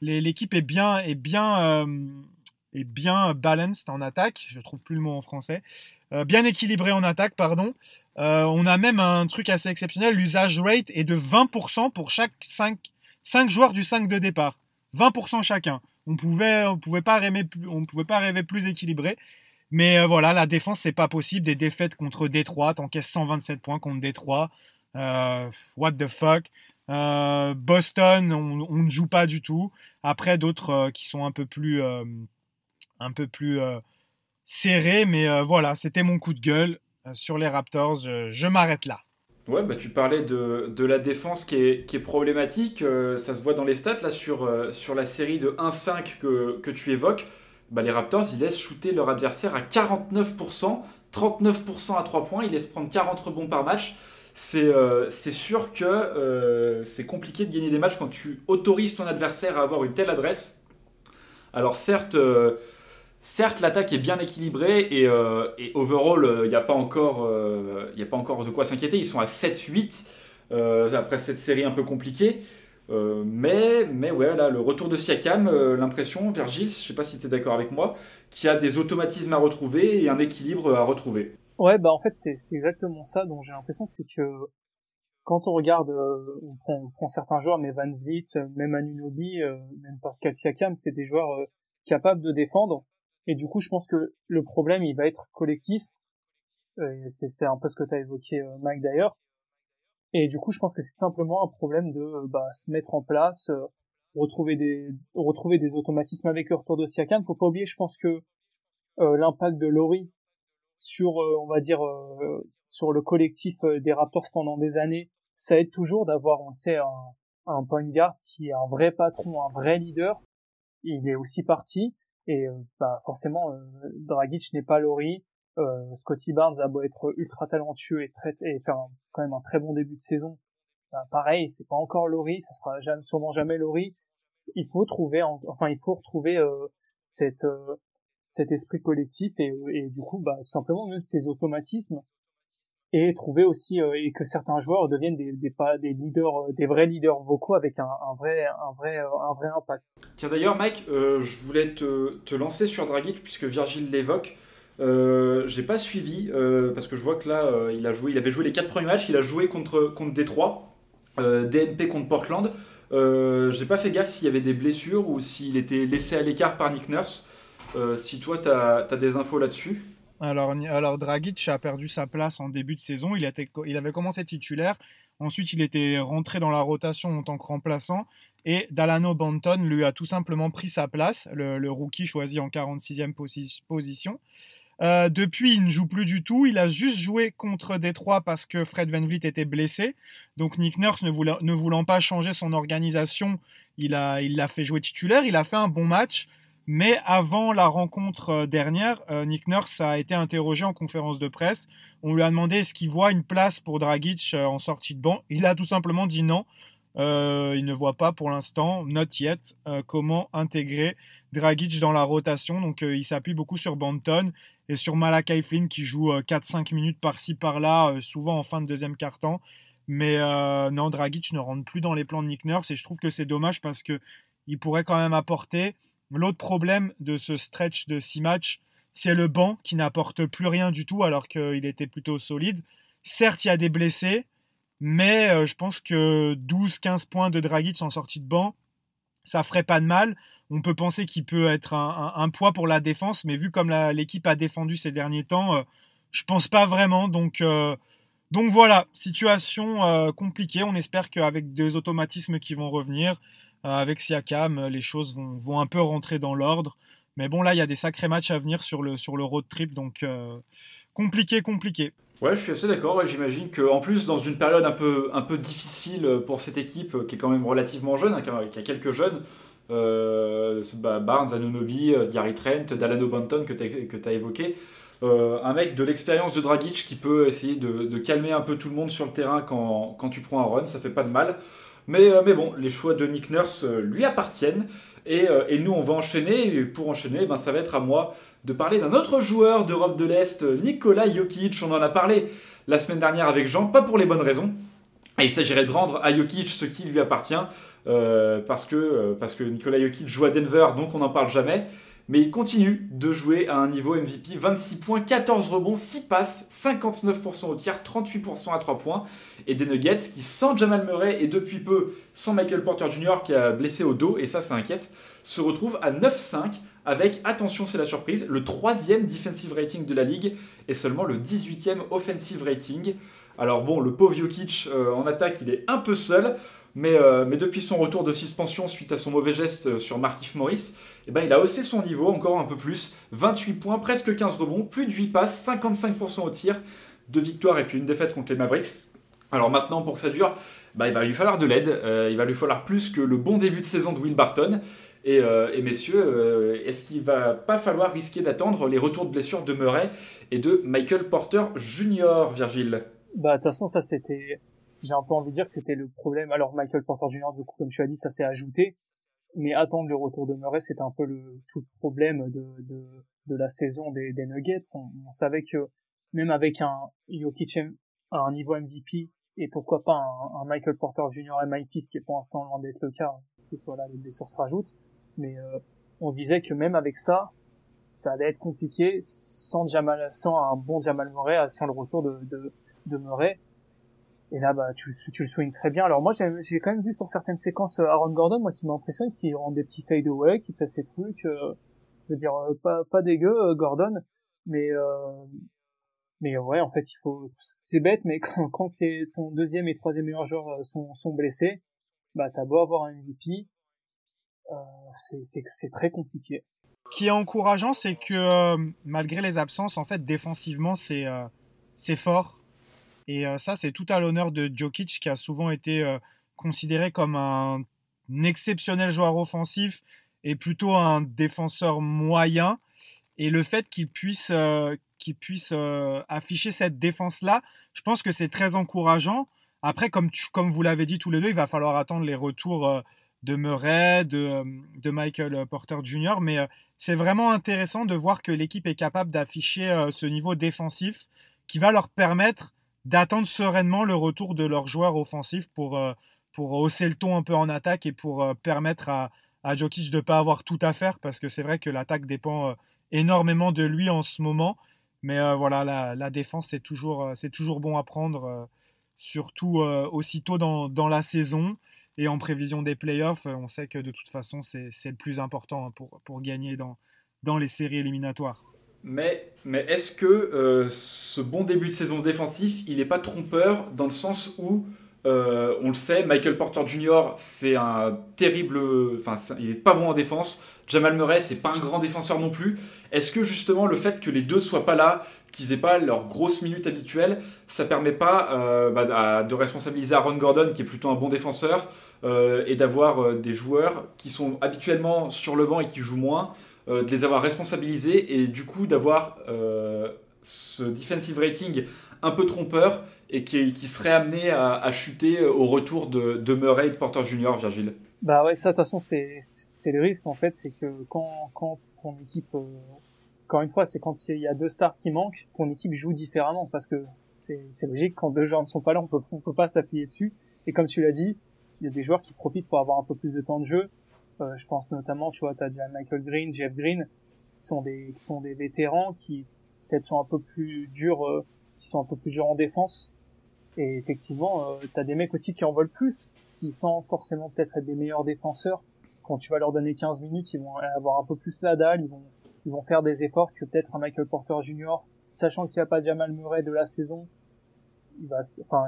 l'équipe est bien est bien est bien balanced en attaque. Je trouve plus le mot en français. bien équilibré en attaque, pardon. on a même un truc assez exceptionnel. L'usage rate est de 20% pour chaque 5, 5 joueurs du 5 de départ. 20% chacun. On pouvait, pouvait pas rêver plus équilibré. Mais euh, voilà, la défense, c'est pas possible. Des défaites contre Détroit, t'encaisses 127 points contre Détroit. Euh, what the fuck. Euh, Boston, on, ne joue pas du tout. Après, d'autres qui sont un peu plus, un peu plus serrés. Mais voilà, c'était mon coup de gueule sur les Raptors. Je, m'arrête là. Ouais, bah, tu parlais de, de la défense qui est, qui est problématique. ça se voit dans les stats là, sur, sur la série de 1-5 que, que tu évoques. Bah, les Raptors, ils laissent shooter leur adversaire à 49%, 39% à 3 points, ils laissent prendre 40 rebonds par match. C'est euh, sûr que euh, c'est compliqué de gagner des matchs quand tu autorises ton adversaire à avoir une telle adresse. Alors certes, euh, Certes, l'attaque est bien équilibrée et, euh, overall, il n'y a, a pas encore de quoi s'inquiéter. Ils sont à 7-8 après cette série un peu compliquée. Mais, mais ouais, là, le retour de Siakam, l'impression, Virgile, je sais pas si tu es d'accord avec moi, qu'il y a des automatismes à retrouver et un équilibre à retrouver. Ouais, bah en fait, c'est exactement ça. Donc j'ai l'impression c'est que quand on regarde, euh, on, prend, prend, certains joueurs, mais Van Vliet, euh, même Anunobi, euh, même Pascal Siakam, c'est des joueurs capables de défendre. Et du coup, je pense que le problème, il va être collectif. c'est un peu ce que tu as évoqué, Mike, d'ailleurs. Et du coup, je pense que c'est simplement un problème de bah, se mettre en place, retrouver des retrouver des automatismes avec le retour de Siakam. Faut pas oublier, je pense que l'impact de Laurie sur, on va dire, sur le collectif des Raptors pendant des années, ça aide toujours d'avoir, on sait, un, un point guard qui est un vrai patron, un vrai leader. Il est aussi parti et euh, bah forcément, euh, Dragic n'est pas Laurie. Euh, Scotty Barnes a beau être ultra talentueux et, faire quand même un très bon début de saison. Bah, pareil, c'est pas encore Laurie, ça sera sûrement jamais Laurie. Il faut trouver, enfin il faut retrouver euh, cette cet esprit collectif et, du coup bah tout simplement même ces automatismes et trouver aussi euh, et que certains joueurs deviennent des, des, des leaders, euh, des vrais leaders vocaux avec un, un vrai, un vrai, euh, un vrai impact. Tiens d'ailleurs, Mike, je voulais te, te, lancer sur Dragic puisque Virgile l'évoque. Euh, j'ai pas suivi parce que je vois que là il a joué, il avait joué les quatre premiers matchs, il a joué contre contre Détroit, DNP contre Portland. j'ai pas fait gaffe s'il y avait des blessures ou s'il était laissé à l'écart par Nick Nurse. si toi tu as, as, des infos là-dessus. Alors, alors Dragic a perdu sa place en début de saison. Il, était, il avait commencé titulaire. Ensuite, il était rentré dans la rotation en tant que remplaçant. Et Dalano Banton lui a tout simplement pris sa place, le, rookie choisi en 46e position. Euh, depuis, il ne joue plus du tout. Il a juste joué contre Détroit parce que Fred Van Vliet était blessé. Donc Nick Nurse, ne voulant, pas changer son organisation, il l'a fait jouer titulaire. Il a fait un bon match. Mais avant la rencontre euh, dernière, euh, Nick Nurse a été interrogé en conférence de presse. On lui a demandé est-ce qu'il voit une place pour Dragic en sortie de banc. Il a tout simplement dit non. il ne voit pas pour l'instant, not yet, comment intégrer Dragic dans la rotation? Donc il s'appuie beaucoup sur Banton et sur Malakai Flynn qui joue 4-5 minutes par-ci par-là, souvent en fin de deuxième quart-temps. Mais non, Dragic ne rentre plus dans les plans de Nick Nurse et je trouve que c'est dommage parce que il pourrait quand même apporter L'autre problème de ce stretch de 6 matchs, c'est le banc qui n'apporte plus rien du tout alors qu'il était plutôt solide. Certes, il y a des blessés, mais euh, je pense que 12-15 points de Dragic en sortie de banc, ça ferait pas de mal. On peut penser qu'il peut être un, poids pour la défense, mais vu comme l'équipe a défendu ces derniers temps, je euh, je pense pas vraiment. Donc, euh, donc voilà, situation compliquée. On espère qu'avec deux automatismes qui vont revenir, euh, avec Siakam, euh, les choses vont, un peu rentrer dans l'ordre. Mais bon, là, il y a des sacrés matchs à venir sur le, sur le road trip, donc euh, compliqué, compliqué. Ouais, je suis assez d'accord. J'imagine qu'en plus, dans une période un peu, un peu difficile pour cette équipe, qui est quand même relativement jeune, hein, qui, a, quelques jeunes, bah, Barnes, Anunobi, Gary Trent, Dalano Banton que tu as, évoqué, un mec de l'expérience de Dragic qui peut essayer de, calmer un peu tout le monde sur le terrain quand, quand tu prends un run, ça fait pas de mal. Euh, mais, bon, les choix de Nick Nurse euh, lui appartiennent. Euh, et, nous, on va enchaîner. Et pour enchaîner, ben, ça va être à moi de parler d'un autre joueur d'Europe de l'Est, Nikola Jokic. On en a parlé la semaine dernière avec Jean, pas pour les bonnes raisons. Il s'agirait de rendre à Jokic ce qui lui appartient, parce, que, parce que Nikola Jokic joue à Denver, donc on n'en parle jamais mais il continue de jouer à un niveau MVP. 26 points, 14 rebonds, 6 passes, 59% au tir, 38% à 3 points. Et des Nuggets qui, sans Jamal Murray et depuis peu sans Michael Porter Jr. qui a blessé au dos, et ça, ça inquiète, se retrouvent à 9-5 avec, attention, c'est la surprise, le troisième defensive rating de la ligue et seulement le 18e offensive rating. Alors bon, le pauvre Jokic euh, en attaque, il est un peu seul. Mais, euh, mais, depuis son retour de suspension suite à son mauvais geste euh, sur Markif Morris, eh ben, il a haussé son niveau encore un peu plus. 28 points, presque 15 rebonds, plus de 8 passes, 55% au tir, deux victoires et puis une défaite contre les Mavericks. Alors maintenant, pour que ça dure, bah, il va lui falloir de l'aide. Il va lui falloir plus que le bon début de saison de Will Barton. Et, messieurs, est-ce qu'il va pas falloir risquer d'attendre les retours de blessure de Murray et de Michael Porter Jr., Virgile? Bah, de toute façon, ça c'était. J'ai un peu envie de dire que c'était le problème. Alors, Michael Porter Jr., du coup, comme tu as dit, ça s'est ajouté. mais attendre le retour de Murray, c'était un peu le tout le problème de, de, de la saison des, des Nuggets. On, savait que même avec un Jokic à un niveau MVP et pourquoi pas un, Michael Porter Jr. MIP, ce qui est pour l'instant loin d'être le cas, que voilà, les blessures se rajoutent, mais euh, on se disait que même avec ça, ça allait être compliqué sans Jamal, sans un bon Jamal Murray, sans le retour de, de, de Murray. Et là, bah, tu, le soulignes très bien. Alors moi, j'ai quand même vu sur certaines séquences euh, Aaron Gordon, moi, qui m'impressionne, qui rend des petits fade away, qui fait ses trucs. Euh, je veux dire, euh, pas, pas dégueu, Gordon, mais mais ouais, en fait, il faut. C'est bête, mais quand, quand ton deuxième et troisième meilleur joueur sont, sont blessés, bah t'as beau avoir un MVP, c'est très compliqué. qui est encourageant, c'est que malgré les absences, en fait, défensivement, c'est c'est fort et euh, ça, c'est tout à l'honneur de Jokic, qui a souvent été euh, considéré comme un, exceptionnel joueur offensif et plutôt un défenseur moyen. Et le fait qu'il puisse, euh, puisse afficher cette défense-là, je pense que c'est très encourageant. Après, comme, comme vous l'avez dit tous les deux, il va falloir attendre les retours de Murray, de, de, Michael Porter Jr. Mais c'est vraiment intéressant de voir que l'équipe est capable d'afficher ce niveau défensif qui va leur permettre d'attendre sereinement le retour de leurs joueurs offensifs pour, euh, pour hausser le ton un peu en attaque et pour euh, permettre à, à Jokic de ne pas avoir tout à faire parce que c'est vrai que l'attaque dépend euh, énormément de lui en ce moment. Mais voilà, la, la défense, c'est toujours, toujours bon à prendre, surtout aussitôt dans, dans, la saison et en prévision des playoffs. On sait que de toute façon, c'est le plus important hein, pour, pour gagner dans, dans les séries éliminatoires. Mais, mais est-ce que euh, ce bon début de saison défensif, il n'est pas trompeur dans le sens où, euh, on le sait, Michael Porter Jr., c'est un terrible. Enfin, il n'est pas bon en défense. Jamal Murray, c'est pas un grand défenseur non plus. Est-ce que justement le fait que les deux soient pas là, qu'ils aient pas leur grosse minute habituelle, ça permet pas euh, bah, de responsabiliser Aaron Gordon, qui est plutôt un bon défenseur, et d'avoir des joueurs qui sont habituellement sur le banc et qui jouent moins euh, de les avoir responsabilisés et du coup d'avoir euh, ce defensive rating un peu trompeur et qui, qui serait amené à, chuter au retour de, Murray et de Porter Junior, Virgile. Bah ouais, ça de toute façon c'est le risque en fait, c'est que quand quand ton équipe, euh, encore une fois, c'est quand il y a deux stars qui manquent, ton équipe joue différemment parce que c'est c'est logique quand deux joueurs ne sont pas là, on peut on peut pas s'appuyer dessus. Et comme tu l'as dit, il y a des joueurs qui profitent pour avoir un peu plus de temps de jeu, euh, je pense notamment, tu vois, t'as déjà Michael Green, Jeff Green, qui sont des, qui sont des vétérans qui peut-être sont un peu plus durs, euh, qui sont un peu plus durs en défense. Et effectivement, euh, t'as des mecs aussi qui en veulent plus, qui sont forcément peut-être être des meilleurs défenseurs. Quand tu vas leur donner 15 minutes, ils vont avoir un peu plus la dalle, ils vont, ils vont faire des efforts que peut-être un Michael Porter Jr., sachant qu'il n'y a pas Jamal Murray de la saison, il va, enfin,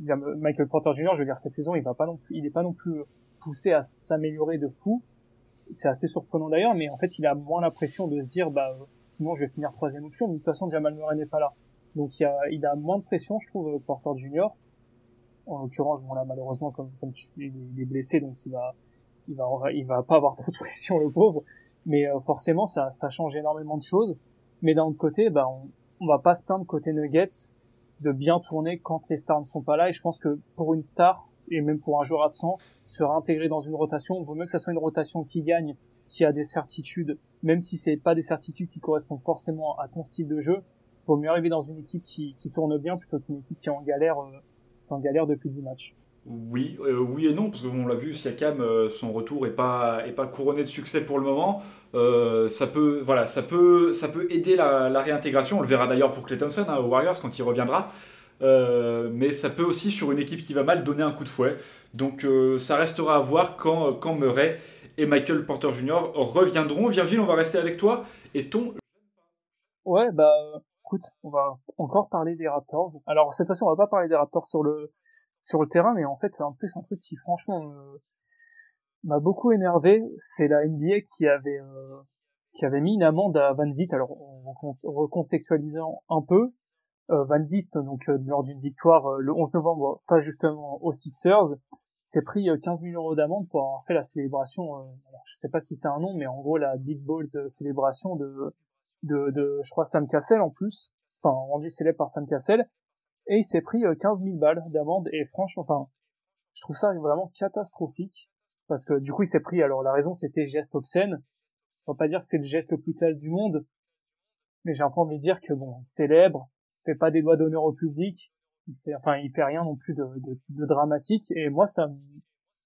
Michael Porter Jr., je veux dire, cette saison, il va pas non plus, il est pas non plus poussé à s'améliorer de fou. C'est assez surprenant d'ailleurs, mais en fait, il a moins la pression de se dire, bah, sinon je vais finir troisième option. Mais de toute façon, Jamal Murray n'est pas là. Donc il, a, il a moins de pression, je trouve, Porter Junior. En l'occurrence, bon là, malheureusement, comme, comme tu, il est blessé, donc il va, il va, il va pas avoir trop de pression, le pauvre. Mais euh, forcément, ça, ça change énormément de choses. Mais d'un autre côté, bah, on, on va pas se plaindre côté Nuggets de bien tourner quand les stars ne sont pas là. Et je pense que pour une star, et même pour un joueur absent, se réintégrer dans une rotation, vaut mieux que ça soit une rotation qui gagne, qui a des certitudes, même si c'est pas des certitudes qui correspondent forcément à ton style de jeu, vaut mieux arriver dans une équipe qui, tourne bien plutôt qu'une équipe qui est en galère, euh, depuis 10 matchs. Oui, euh, oui et non, parce que on l'a vu, Siakam, euh, son retour est pas couronné de succès pour le moment. ça peut voilà, ça peut aider la, réintégration. On le verra d'ailleurs pour Clay Thompson hein, aux Warriors quand il reviendra. Euh, mais ça peut aussi, sur une équipe qui va mal, donner un coup de fouet. Donc euh, ça restera à voir quand, quand Murray et Michael Porter Jr. reviendront. Virgile, on va rester avec toi. Et ton. Ouais, bah écoute, on va encore parler des Raptors. Alors cette fois-ci, on va pas parler des Raptors sur le, terrain, mais en fait, en plus, un truc qui franchement m'a beaucoup énervé, c'est la NBA qui avait, euh, qui mis une amende à Van Vliet. Alors, recontextualisant un peu, euh, Van Vliet, donc euh, lors d'une victoire euh, le 11 novembre, pas justement aux Sixers, s'est pris 15 000 euros d'amende pour avoir fait la célébration. alors, je sais pas si c'est un nom, mais en gros la Big Balls célébration de, de, de, je crois Sam Cassell en plus, enfin rendu célèbre par Sam Cassell, et il s'est pris 15 000 balles d'amende. Et franchement, enfin, je trouve ça vraiment catastrophique. parce que du coup il s'est pris. Alors la raison c'était geste obscène. On va pas dire que c'est le geste le plus classe du monde, mais j'ai un peu envie de dire que bon, célèbre, fait pas des doigts d'honneur au public, enfin il fait rien non plus de, dramatique. Et moi ça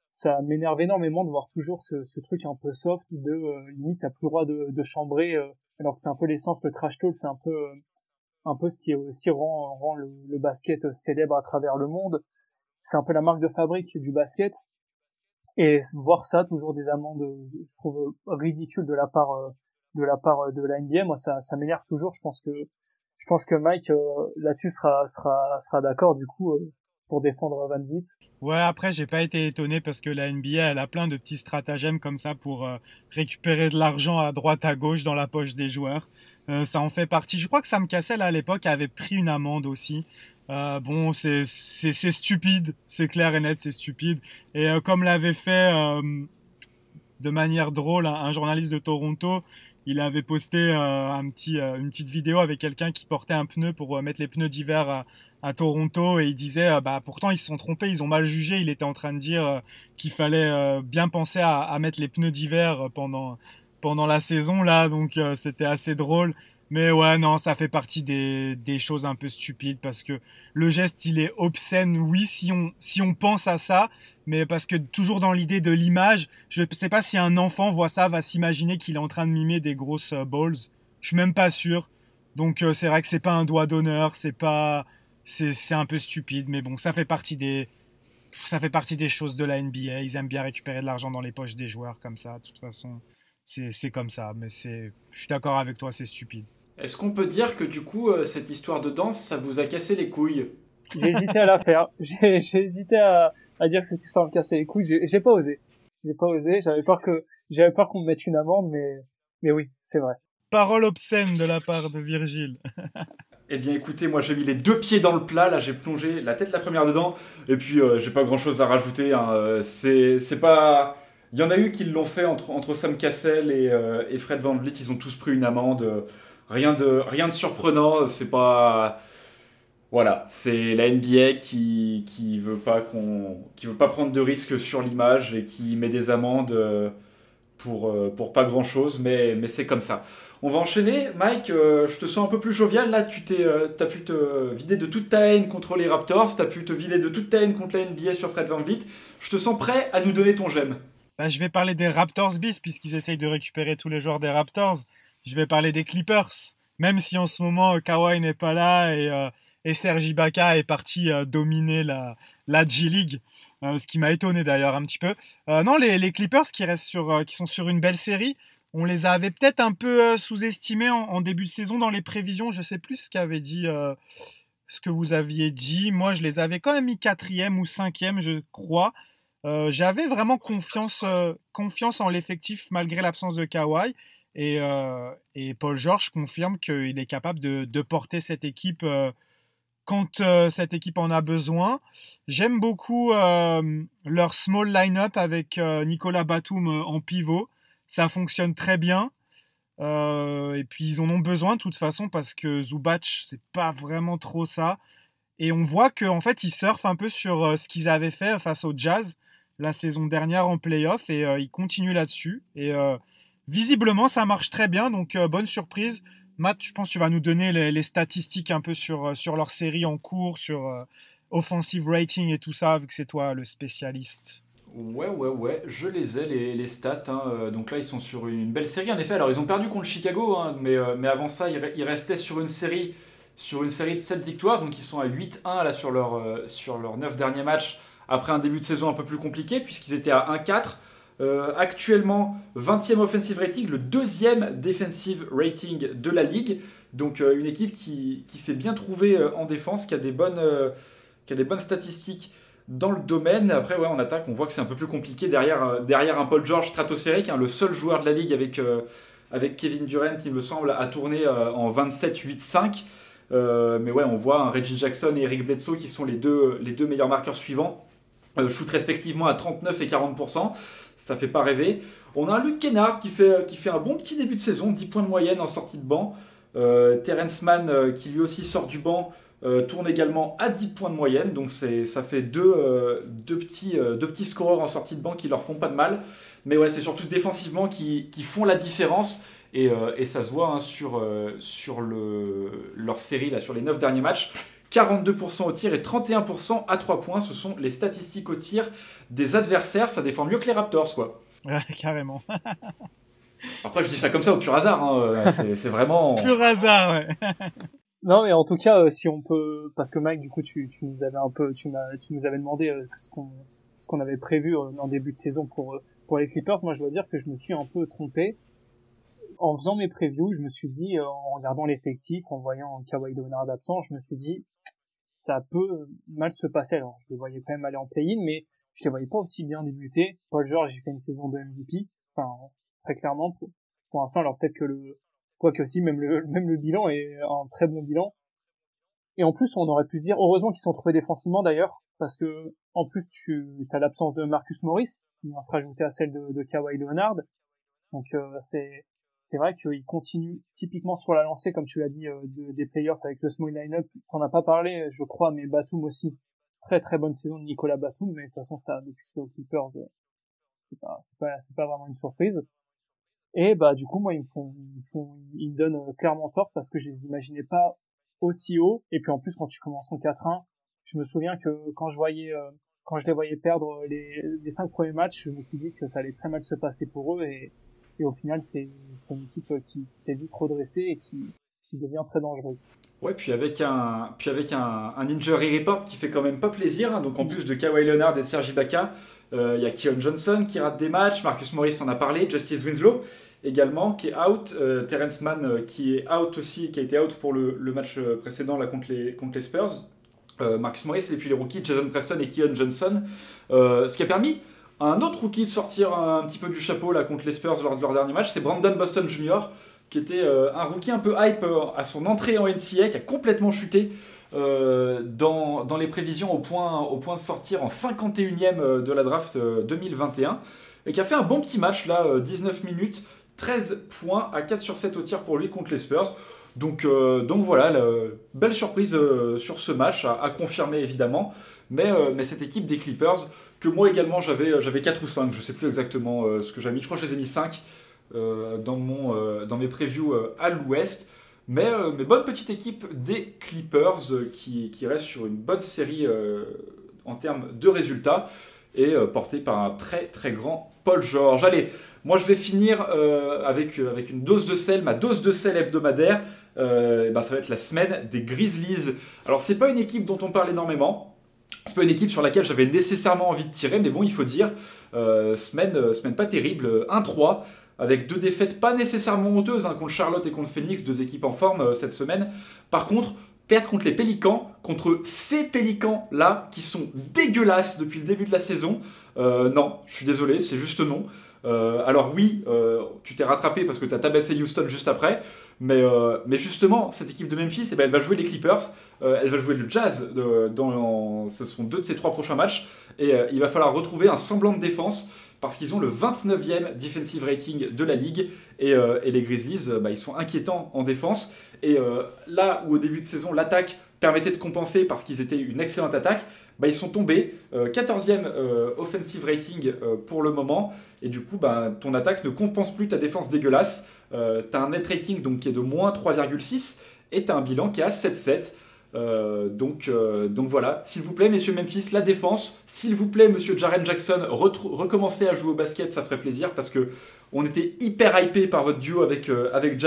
ça m'énerve énormément de voir toujours ce, truc un peu soft de euh, limite t'as plus le droit de, chambrer euh, alors que c'est un peu l'essence le trash talk c'est un peu euh, un peu ce qui aussi rend, rend le, basket célèbre à travers le monde. C'est un peu la marque de fabrique du basket. Et voir ça toujours des amendes je trouve ridicules de la part de la part de la NBA moi ça m'énerve toujours. Je pense que je pense que Mike là-dessus sera sera sera d'accord du coup pour défendre Van Vliet. Ouais, après, j'ai pas été étonné parce que la NBA, elle a plein de petits stratagèmes comme ça pour euh, récupérer de l'argent à droite, à gauche dans la poche des joueurs. Euh, ça en fait partie. Je crois que Sam Cassell, à l'époque, avait pris une amende aussi. Euh, bon, c'est stupide, c'est clair et net, c'est stupide. Et euh, comme l'avait fait euh, de manière drôle un, journaliste de Toronto, il avait posté un petit, une petite vidéo avec quelqu'un qui portait un pneu pour mettre les pneus d'hiver à Toronto et il disait euh, bah pourtant ils se sont trompés, ils ont mal jugé. Il était en train de dire euh, qu'il fallait euh, bien penser à, à mettre les pneus d'hiver pendant pendant la saison là, donc c'était assez drôle. Mais ouais, non, ça fait partie des, des choses un peu stupides parce que le geste, il est obscène, oui, si on, si on pense à ça, mais parce que toujours dans l'idée de l'image, je sais pas si un enfant voit ça, va s'imaginer qu'il est en train de mimer des grosses balls. Je suis même pas sûr. Donc c'est vrai que c'est pas un doigt d'honneur, c'est pas, c'est un peu stupide, mais bon, ça fait partie des ça fait partie des choses de la NBA. Ils aiment bien récupérer de l'argent dans les poches des joueurs comme ça. De toute façon, c'est comme ça. Mais c'est, je suis d'accord avec toi, c'est stupide. Est-ce qu'on peut dire que du coup, euh, cette histoire de danse, ça vous a cassé les couilles? J'ai hésité à la faire. J'ai hésité à, à, dire que cette histoire me cassait les couilles. J'ai pas osé. J'ai pas osé. J'avais peur que j'avais peur qu'on me mette une amende, mais mais oui, c'est vrai. Parole obscène de la part de Virgile. Eh bien écoutez, moi j'ai mis les deux pieds dans le plat, là j'ai plongé la tête la première dedans, et puis euh, j'ai pas grand chose à rajouter. Hein. Euh, c'est pas. Il y en a eu qui l'ont fait entre, entre Sam Cassell et, euh, et, Fred Van Vliet, ils ont tous pris une amende. Rien de, rien de surprenant, c'est pas. Voilà, c'est la NBA qui, qui veut pas qui veut pas prendre de risques sur l'image et qui met des amendes pour, pour pas grand chose, mais, mais c'est comme ça. On va enchaîner. Mike, euh, je te sens un peu plus jovial. Là, tu t'es, euh, as pu te vider de toute ta haine contre les Raptors. Tu as pu te vider de toute ta haine contre la NBA sur Fred Van Vliet. Je te sens prêt à nous donner ton j'aime. Bah, je vais parler des Raptors bis, puisqu'ils essayent de récupérer tous les joueurs des Raptors. Je vais parler des Clippers. Même si en ce moment, Kawhi n'est pas là et, euh, et Serge Ibaka est parti dominer la, G-League. ce qui m'a étonné d'ailleurs un petit peu. non, les, Clippers qui, restent sur, qui sont sur une belle série, on les avait peut-être un peu euh, sous-estimés en, début de saison dans les prévisions. Je sais plus ce qu'avait dit, euh, ce que vous aviez dit. Moi, je les avais quand même mis quatrième ou cinquième, je crois. Euh, j'avais vraiment confiance, confiance en l'effectif malgré l'absence de Kawhi. Et, et Paul George confirme qu'il est capable de, porter cette équipe quand cette équipe en a besoin. J'aime beaucoup leur small line-up avec Nicolas Batum en pivot ça fonctionne très bien. Euh, et puis ils en ont besoin de toute façon parce que Zubac, c'est pas vraiment trop ça. Et on voit qu'en en fait, ils surfent un peu sur euh, ce qu'ils avaient fait face au Jazz la saison dernière en playoff et euh, ils continuent là-dessus. Et visiblement, ça marche très bien. Donc, bonne surprise. Matt, je pense que tu vas nous donner les, statistiques un peu sur, sur leur série en cours, sur offensive rating et tout ça, vu que c'est toi le spécialiste. Ouais, ouais, ouais, je les ai, les, les stats. Hein. Euh, donc là, ils sont sur une belle série. En effet, alors ils ont perdu contre Chicago, hein, mais, euh, mais avant ça, ils, restaient sur une série sur une série de 7 victoires. Donc ils sont à 8-1 là sur leur, euh, sur leurs 9 derniers matchs après un début de saison un peu plus compliqué, puisqu'ils étaient à 1-4. Actuellement, 20e offensive rating, le deuxième defensive rating de la ligue. Donc une équipe qui, qui s'est bien trouvée en défense, qui a des bonnes, qui a des bonnes statistiques dans le domaine. Après, ouais, on attaque, on voit que c'est un peu plus compliqué derrière, euh, derrière un Paul George stratosphérique, hein, le seul joueur de la ligue avec, euh, avec Kevin Durant, il me semble, a tourné euh, en 27-8-5. mais ouais, on voit un Reggie Jackson et Eric Bledsoe qui sont les deux, les deux meilleurs marqueurs suivants. shoot respectivement à 39 et 40%. Ça fait pas rêver. On a Luke Kennard qui fait, qui fait un bon petit début de saison, 10 points de moyenne en sortie de banc. Terence Mann qui lui aussi sort du banc tourne également à 10 points de moyenne, donc ça fait deux, deux, petits, deux petits scoreurs en sortie de banc qui leur font pas de mal. Mais ouais, c'est surtout défensivement qui, qui, font la différence. Et, et ça se voit hein, sur, sur le, leur série, là, sur les 9 derniers matchs. 42% au tir et 31% à 3 points. Ce sont les statistiques au tir des adversaires. Ça défend mieux que les Raptors, quoi. Ouais, carrément. Après, je dis ça comme ça au pur hasard. Hein. C'est vraiment. pur hasard, ouais. non, mais en tout cas, euh, si on peut, parce que Mike, du coup, tu, tu nous avais un peu, tu, tu nous avais demandé euh, ce qu'on ce qu'on avait prévu euh, en début de saison pour pour les Clippers. Moi, je dois dire que je me suis un peu trompé en faisant mes previews. Je me suis dit, en regardant l'effectif, en voyant Kawhi Leonard absent, je me suis dit, ça peut mal se passer. Alors, je les voyais quand même aller en play-in, mais je les voyais pas aussi bien débuter. Paul George, il fait une saison de MVP. Enfin, très clairement, pour, pour l'instant, alors peut-être que le, quoi que aussi, même le, même le bilan est un très bon bilan. Et en plus, on aurait pu se dire, heureusement qu'ils sont trouvés défensivement d'ailleurs, parce que, en plus, tu as l'absence de Marcus Morris, qui vient se rajouter à celle de, de Kawhi Leonard. Donc, euh, c'est, c'est vrai qu'il continue typiquement sur la lancée, comme tu l'as dit, euh, des playoffs avec le small line-up. T'en as pas parlé, je crois, mais Batum aussi. Très très bonne saison de Nicolas Batum, mais de toute façon ça depuis les Clippers, euh, c'est pas c'est pas c'est pas vraiment une surprise. Et bah du coup moi ils me font ils font ils me donnent euh, clairement tort parce que je les imaginais pas aussi haut. Et puis en plus quand tu commences en 4-1, je me souviens que quand je voyais quand je les voyais perdre les, les cinq premiers matchs, je me suis dit que ça allait très mal se passer pour eux et et au final, c'est une équipe qui, s'est vite redressée et qui, devient très dangereuse. Ouais, puis avec un, puis avec un, un, injury report qui fait quand même pas plaisir. Hein. Donc en plus de Kawhi Leonard et Sergi Ibaka, euh, il y a Keon Johnson qui rate des matchs, Marcus Morris en a parlé, Justice Winslow également qui est out, euh, Terence Mann euh, qui est out aussi, qui a été out pour le, match précédent là, contre, les, contre les Spurs. Marcus Morris et puis les rookies Jason Preston et Keon Johnson. ce qui a permis un autre rookie de sortir un petit peu du chapeau contre les Spurs lors de leur dernier match, c'est Brandon Boston Jr., qui était euh, un rookie un peu hype euh, à son entrée en NCA, qui a complètement chuté euh, dans, les prévisions au point, au point de sortir en 51e de la draft 2021, et qui a fait un bon petit match là, 19 minutes, 13 points à 4 sur 7 au tir pour lui contre les Spurs. Donc, donc voilà, belle surprise sur ce match, à, confirmer évidemment. Mais, mais, cette équipe des Clippers, que moi également j'avais euh, j'avais 4 ou 5, je sais plus exactement euh, ce que j'ai mis, je crois que je les ai mis 5 euh, dans, mon, dans mes previews à l'ouest. Mais, mais, bonne petite équipe des Clippers qui, qui reste sur une bonne série en termes de résultats et portée par un très très grand Paul George. Allez, moi je vais finir avec, avec une dose de sel, ma dose de sel hebdomadaire. ben, ça va être la semaine des Grizzlies. Alors c'est pas une équipe dont on parle énormément, c'est pas une équipe sur laquelle j'avais nécessairement envie de tirer, mais bon, il faut dire, euh, semaine, euh, semaine pas terrible, 1-3, avec deux défaites pas nécessairement honteuses hein, contre Charlotte et contre Phoenix, deux équipes en forme euh, cette semaine. Par contre, perdre contre les Pélicans, contre ces Pélicans-là, qui sont dégueulasses depuis le début de la saison, non, je suis désolé, c'est juste non. alors oui, tu t'es rattrapé parce que tu as tabassé Houston juste après, mais, mais justement, cette équipe de Memphis, eh ben, elle va jouer les Clippers. Euh, elle va jouer le Jazz dans, ce sont deux de ses trois prochains matchs. Et euh, il va falloir retrouver un semblant de défense parce qu'ils ont le 29e defensive rating de la ligue. Et, euh, les Grizzlies, bah, ils sont inquiétants en défense. Et là où au début de saison, l'attaque permettait de compenser parce qu'ils étaient une excellente attaque, bah, ils sont tombés 14e offensive rating pour le moment. Et du coup, bah, ton attaque ne compense plus ta défense dégueulasse. tu as un net rating donc, qui est de moins 3,6 et tu as un bilan qui est à 7,7. Euh, donc, euh, donc voilà, s'il vous plaît, messieurs Memphis, la défense. S'il vous plaît, monsieur Jaren Jackson, recommencez à jouer au basket, ça ferait plaisir parce que on était hyper hypé par votre duo avec, euh, avec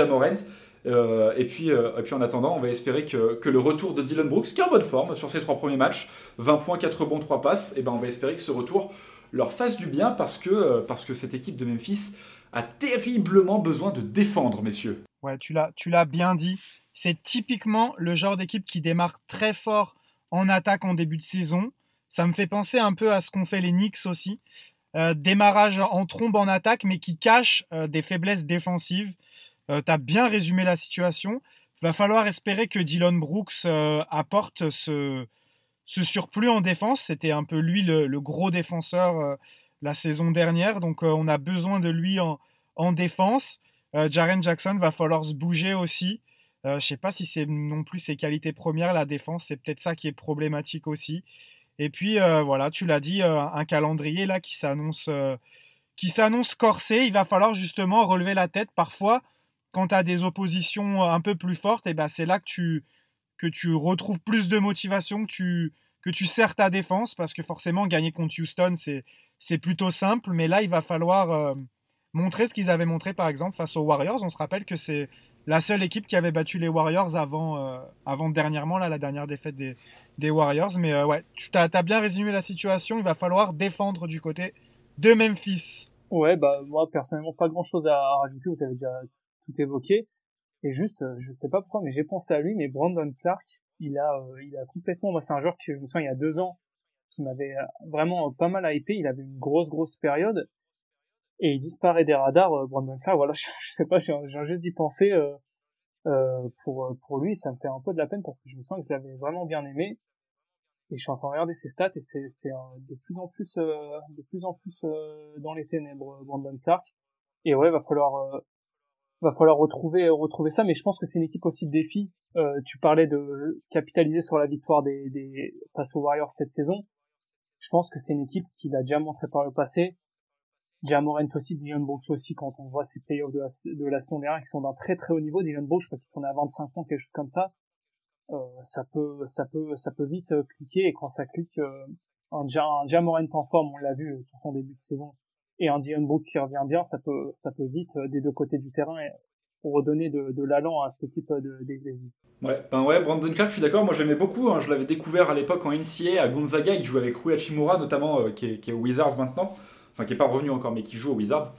Jamorant. et, puis, et puis en attendant, on va espérer que, que, le retour de Dylan Brooks, qui est en bonne forme sur ses trois premiers matchs, 20 points, 4 bons, 3 passes, et ben on va espérer que ce retour leur fasse du bien parce que, parce que cette équipe de Memphis a terriblement besoin de défendre, messieurs. Ouais, tu l'as bien dit c'est typiquement le genre d'équipe qui démarre très fort en attaque en début de saison. Ça me fait penser un peu à ce qu'ont fait les Knicks aussi. Euh, démarrage en trombe en attaque, mais qui cache euh, des faiblesses défensives. Euh, tu as bien résumé la situation. Va falloir espérer que Dylan Brooks apporte ce, surplus en défense. C'était un peu lui le, gros défenseur la saison dernière. Donc on a besoin de lui en, en défense. Jaren Jackson va falloir se bouger aussi. Euh, je sais pas si c'est non plus ses qualités premières, la défense. C'est peut-être ça qui est problématique aussi. Et puis voilà, tu l'as dit, un calendrier là qui s'annonce qui s'annonce corsé. Il va falloir justement relever la tête. Parfois, quand tu as des oppositions un peu plus fortes, et eh ben c'est là que tu, que tu retrouves plus de motivation, que tu, que tu serres ta défense, parce que forcément, gagner contre Houston, c'est, plutôt simple. Mais là, il va falloir euh, montrer ce qu'ils avaient montré, par exemple, face aux Warriors. On se rappelle que c'est la seule équipe qui avait battu les Warriors avant, euh, avant dernièrement, là, la dernière défaite des, des Warriors. Mais euh, ouais, tu as, bien résumé la situation. Il va falloir défendre du côté de Memphis. Ouais, bah moi personnellement pas grand chose à, rajouter, vous avez déjà tout évoqué. Et juste, euh, je sais pas pourquoi, mais j'ai pensé à lui, mais Brandon Clark, il a, euh, il a complètement, c'est un joueur que je me souviens il y a deux ans, qui m'avait euh, vraiment pas mal hypé, il avait une grosse grosse période, et il disparaît des radars, Brandon Clark, voilà, je, sais pas, j'ai juste d'y penser, pour, pour lui, ça me fait un peu de la peine parce que je me sens que je l'avais vraiment bien aimé, et je suis en train de regarder ses stats et c'est c'est de plus en plus de plus en plus dans les ténèbres Brandon Clark. Et ouais va falloir va falloir retrouver retrouver ça mais je pense que c'est une équipe aussi de défi. Tu parlais de capitaliser sur la victoire des, des face aux Warriors cette saison. Je pense que c'est une équipe qui l'a déjà montré par le passé. Jamorant aussi Dylan Brooks aussi quand on voit ces playoffs de la, de la saison dernière qui sont d'un très très haut niveau. Dylan Brooks je crois qu'il tourne à 25 points quelque chose comme ça. Euh, ça peut ça peut ça peut vite euh, cliquer. Et quand ça clique euh, un, un Jamorant en forme on l'a vu sur son début de saison et un Dion Brooks qui revient bien ça peut ça peut vite des deux côtés du terrain pour redonner de, l'allant à cette équipe de, des Ouais, ben ouais, Brandon Clark, je suis d'accord, moi j'aimais beaucoup, hein. je l'avais découvert à l'époque en NCA à Gonzaga, il joue avec Rui Hachimura notamment, qui, est, qui, est, au Wizards maintenant, enfin qui est pas revenu encore, mais qui joue aux Wizards.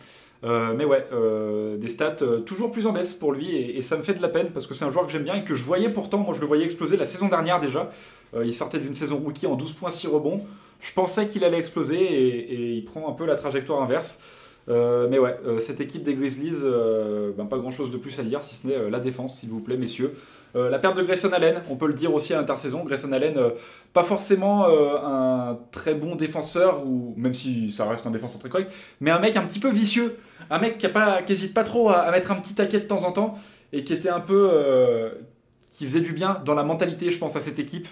Euh, mais ouais, euh, des stats euh, toujours plus en baisse pour lui et, ça me fait de la peine parce que c'est un joueur que j'aime bien et que je voyais pourtant, moi je le voyais exploser la saison dernière déjà. il sortait d'une saison rookie en 12 points 6 rebonds. Je pensais qu'il allait exploser et, il prend un peu la trajectoire inverse. mais ouais, cette équipe des Grizzlies, ben, pas grand chose de plus à dire si ce n'est la défense, s'il vous plaît, messieurs. Euh, la perte de Grayson Allen, on peut le dire aussi à l'intersaison. Grayson Allen, euh, pas forcément euh, un très bon défenseur, ou même si ça reste un défenseur très correct, mais un mec un petit peu vicieux. Un mec qui n'hésite pas, pas trop à, mettre un petit taquet de temps en temps et qui était un peu. qui faisait du bien dans la mentalité, je pense, à cette équipe.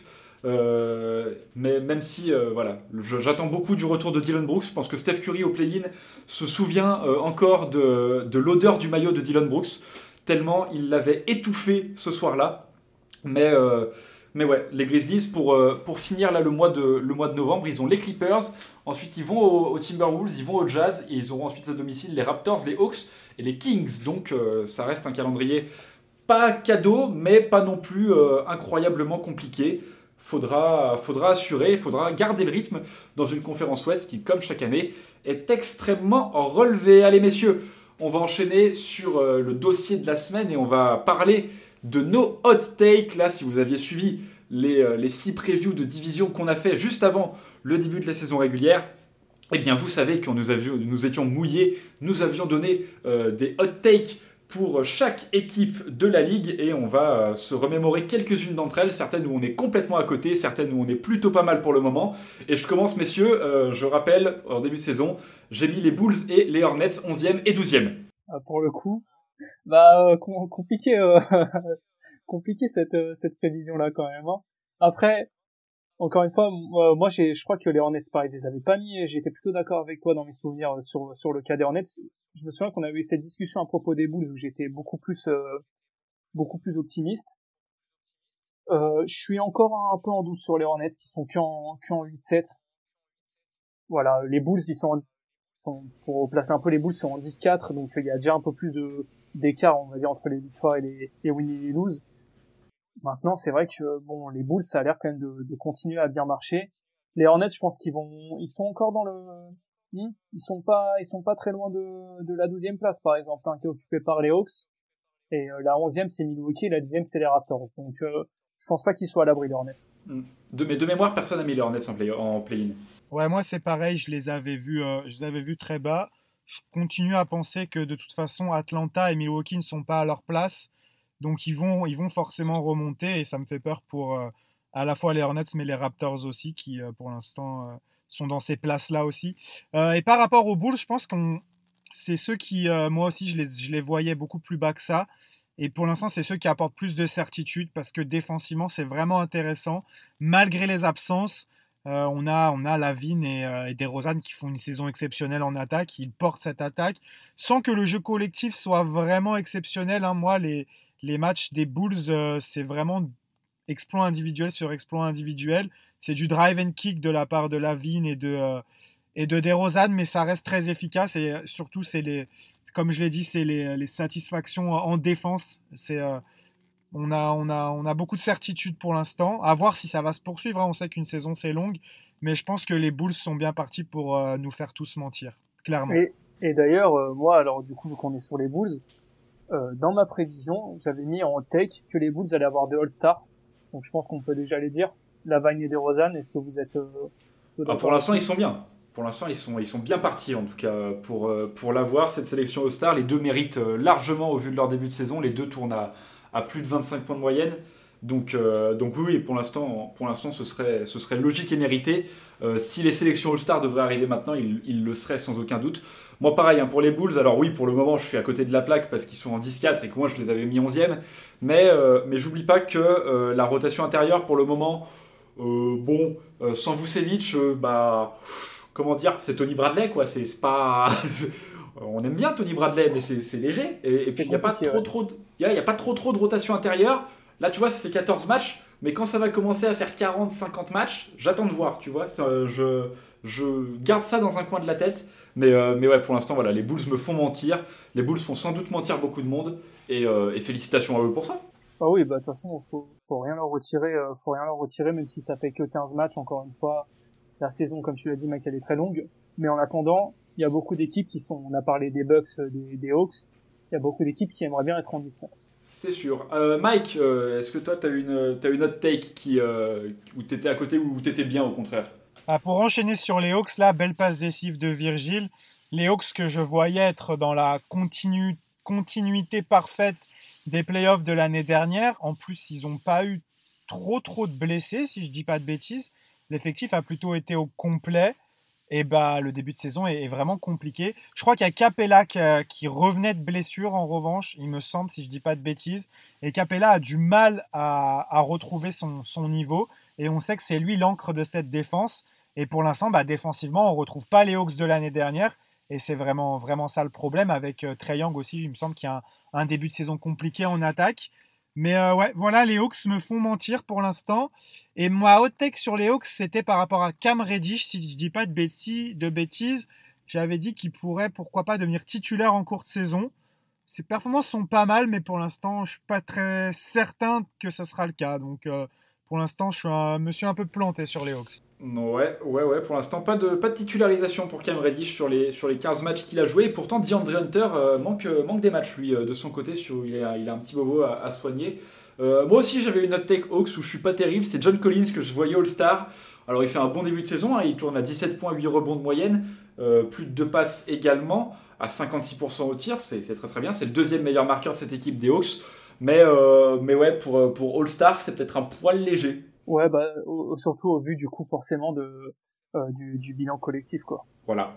Mais même si, voilà, j'attends beaucoup du retour de Dylan Brooks. Je pense que Steph Curry au play-in se souvient encore de, de l'odeur du maillot de Dylan Brooks tellement il l'avait étouffé ce soir-là. Mais, euh, mais ouais, les Grizzlies, pour, euh, pour finir là, le, mois de, le mois de novembre, ils ont les Clippers, ensuite ils vont aux, Timberwolves, ils vont au Jazz, et ils auront ensuite à domicile les Raptors, les Hawks et les Kings. Donc euh, ça reste un calendrier pas cadeau, mais pas non plus incroyablement compliqué. Faudra, faudra assurer, faudra garder le rythme dans une conférence Ouest qui, comme chaque année, est extrêmement relevée. Allez messieurs, on va enchaîner sur euh, le dossier de la semaine et on va parler de nos hot takes. Là, si vous aviez suivi les, euh, les six previews de division qu'on a fait juste avant le début de la saison régulière, eh bien, vous savez que nous étions mouillés, nous avions donné euh, des hot takes pour chaque équipe de la ligue et on va euh, se remémorer quelques-unes d'entre elles, certaines où on est complètement à côté, certaines où on est plutôt pas mal pour le moment. Et je commence messieurs, euh, je rappelle, en début de saison, j'ai mis les Bulls et les Hornets 11e et 12e. Ah, pour le coup, bah euh, compliqué, compliqué cette, cette prévision là quand même. Hein. Après, encore une fois, moi, je crois que les Hornets, pareil, je les avais pas mis, j'étais plutôt d'accord avec toi dans mes souvenirs euh, sur, sur le cas des Hornets. Je me souviens qu'on avait eu cette discussion à propos des Bulls où j'étais beaucoup plus, euh, beaucoup plus optimiste. Euh, je suis encore un peu en doute sur les Hornets qui sont qu'en, qu'en 8-7. Voilà, les Bulls, ils sont, sont, pour placer un peu les Bulls, sont en 10-4, donc il y a déjà un peu plus de, d'écart, on va dire, entre les victoires et les, les win et les lose. Maintenant, c'est vrai que bon, les Bulls, ça a l'air quand même de, de, continuer à bien marcher. Les Hornets, je pense qu'ils vont, ils sont encore dans le, hmm, ils sont pas, ils sont pas très loin de, de la douzième place, par exemple, hein, qui est occupée par les Hawks. Et euh, la onzième, c'est Milwaukee, et la dixième, c'est les Raptors. Donc, euh, je pense pas qu'ils soient à l'abri les Hornets. Hmm. De, mais de mémoire, personne n'a mis les Hornets en play, en play-in. Ouais, moi c'est pareil, je les avais vus, euh, je les avais vus très bas. Je continue à penser que de toute façon, Atlanta et Milwaukee ne sont pas à leur place. Donc ils vont, ils vont forcément remonter et ça me fait peur pour euh, à la fois les Hornets mais les Raptors aussi qui euh, pour l'instant euh, sont dans ces places-là aussi. et par rapport aux Bulls, je pense qu'on c'est ceux qui, moi aussi, je les, je les voyais beaucoup plus bas que ça. Et pour l'instant, c'est ceux qui apportent plus de certitude parce que défensivement, c'est vraiment intéressant. Malgré les absences, on, a, on a Lavigne et, euh, qui font une saison exceptionnelle en attaque. Ils portent cette attaque sans que le jeu collectif soit vraiment exceptionnel. Hein. Moi, les, les matchs des Bulls, euh, c'est vraiment exploit individuel sur exploit individuel. C'est du drive and kick de la part de Lavigne et de, et de DeRozan, mais ça reste très efficace. Et surtout, c'est les, comme je l'ai dit, c'est les, satisfactions en défense. C'est on a, on, a, on a beaucoup de certitudes pour l'instant. À voir si ça va se poursuivre. Hein. On sait qu'une saison, c'est longue. Mais je pense que les Bulls sont bien partis pour euh, nous faire tous mentir, clairement. Et, d'ailleurs, euh, moi, alors du coup, vu qu'on est sur les Bulls, euh, dans ma prévision, j'avais mis en take que les Bulls allaient avoir des All-Stars. Donc je pense qu'on peut déjà les dire. La Vagne et des Rosanne, est-ce que vous êtes... Ah, pour l'instant, ils sont bien. Pour l'instant, ils sont, ils sont bien partis, en tout cas, pour, pour l'avoir, cette sélection All-Star. Les deux méritent largement, au vu de leur début de saison. Les deux tournent à, à plus de 25 points de moyenne. Donc, euh, donc oui, pour l'instant, pour l'instant, ce serait, ce serait logique et mérité. Euh, si les sélections All-Star devraient arriver maintenant, ils, le seraient sans aucun doute. Moi, pareil, hein, pour les Bulls, alors oui, pour le moment, je suis à côté de la plaque parce qu'ils sont en 10-4 et que moi, je les avais mis 11e. Mais, euh, mais j'oublie pas que la rotation intérieure, pour le moment, bon, sans Vucevic, bah, comment dire, c'est Tony Bradley, quoi. C'est pas. on aime bien Tony Bradley, mais c'est léger. Et, puis, il n'y a, pas trop, trop de, y a, pas trop, trop de rotation intérieure. Là, tu vois, ça fait 14 matchs. Mais quand ça va commencer à faire 40-50 matchs, j'attends de voir, tu vois. je, je garde ça dans un coin de la tête. Mais, euh, mais ouais, pour l'instant, voilà, les Bulls me font mentir. Les Bulls font sans doute mentir beaucoup de monde. Et, euh, félicitations à eux pour ça. Ah oui, bah de toute façon, faut, faut rien leur retirer, euh, faut rien leur retirer, même si ça fait que 15 matchs. Encore une fois, la saison, comme tu l'as dit, mec, elle est très longue. Mais en attendant, il y a beaucoup d'équipes qui sont, on a parlé des Bucks, des, Hawks, il y a beaucoup d'équipes qui aimeraient bien être en distance. C'est sûr. Euh, Mike, euh, est-ce que toi, tu as une, as une autre take qui, où tu étais à côté ou où tu étais bien au contraire? Ah, Pour enchaîner sur les Hawks, là, belle passe décisive de Virgile. Les Hawks que je voyais être dans la continu, continuité parfaite des playoffs de l'année dernière. En plus, ils n'ont pas eu trop trop de blessés, si je dis pas de bêtises. L'effectif a plutôt été au complet et bah, le début de saison est, vraiment compliqué. Je crois qu'il y a Capella qui, revenait de blessure en revanche, il me semble, si je ne dis pas de bêtises. Et Capella a du mal à, retrouver son, niveau. Et on sait que c'est lui l'encre de cette défense. Et pour l'instant, bah, défensivement, on ne retrouve pas les Hawks de l'année dernière. Et c'est vraiment, vraiment ça le problème. Avec euh, Young aussi, il me semble qu'il y a un début de saison compliqué en attaque. Mais euh, ouais, voilà, les Hawks me font mentir pour l'instant. Et moi, hot take sur les Hawks, c'était par rapport à Cam Reddish, si je dis pas de, bêtises, de bêtises. J'avais dit qu'il pourrait, pourquoi pas, devenir titulaire en courte saison. Ses performances sont pas mal, mais pour l'instant, je suis pas très certain que ce sera le cas. Donc, euh, pour l'instant, je suis un, suis un peu planté sur les Hawks. Ouais, ouais, ouais, pour l'instant, pas de, titularisation pour Cam Reddish sur les, sur les 15 matchs qu'il a joué. Et pourtant, DeAndre Hunter euh, manque, euh, manque des matchs, lui, euh, de son côté. Il, a, un petit bobo à, soigner. moi aussi, j'avais une note take Hawks où je suis pas terrible. C'est John Collins que je voyais All-Star. Alors, il fait un bon début de saison. Hein. il tourne à 17 points, 8 rebonds de moyenne. plus de 2 passes également. À 56% au tir. C'est très très bien. C'est le deuxième meilleur marqueur de cette équipe des Hawks. Mais, mais ouais, pour, pour All-Star, c'est peut-être un poil léger. Ouais, bah, surtout au vu du coup forcément de, euh, du, du, bilan collectif, quoi. Voilà.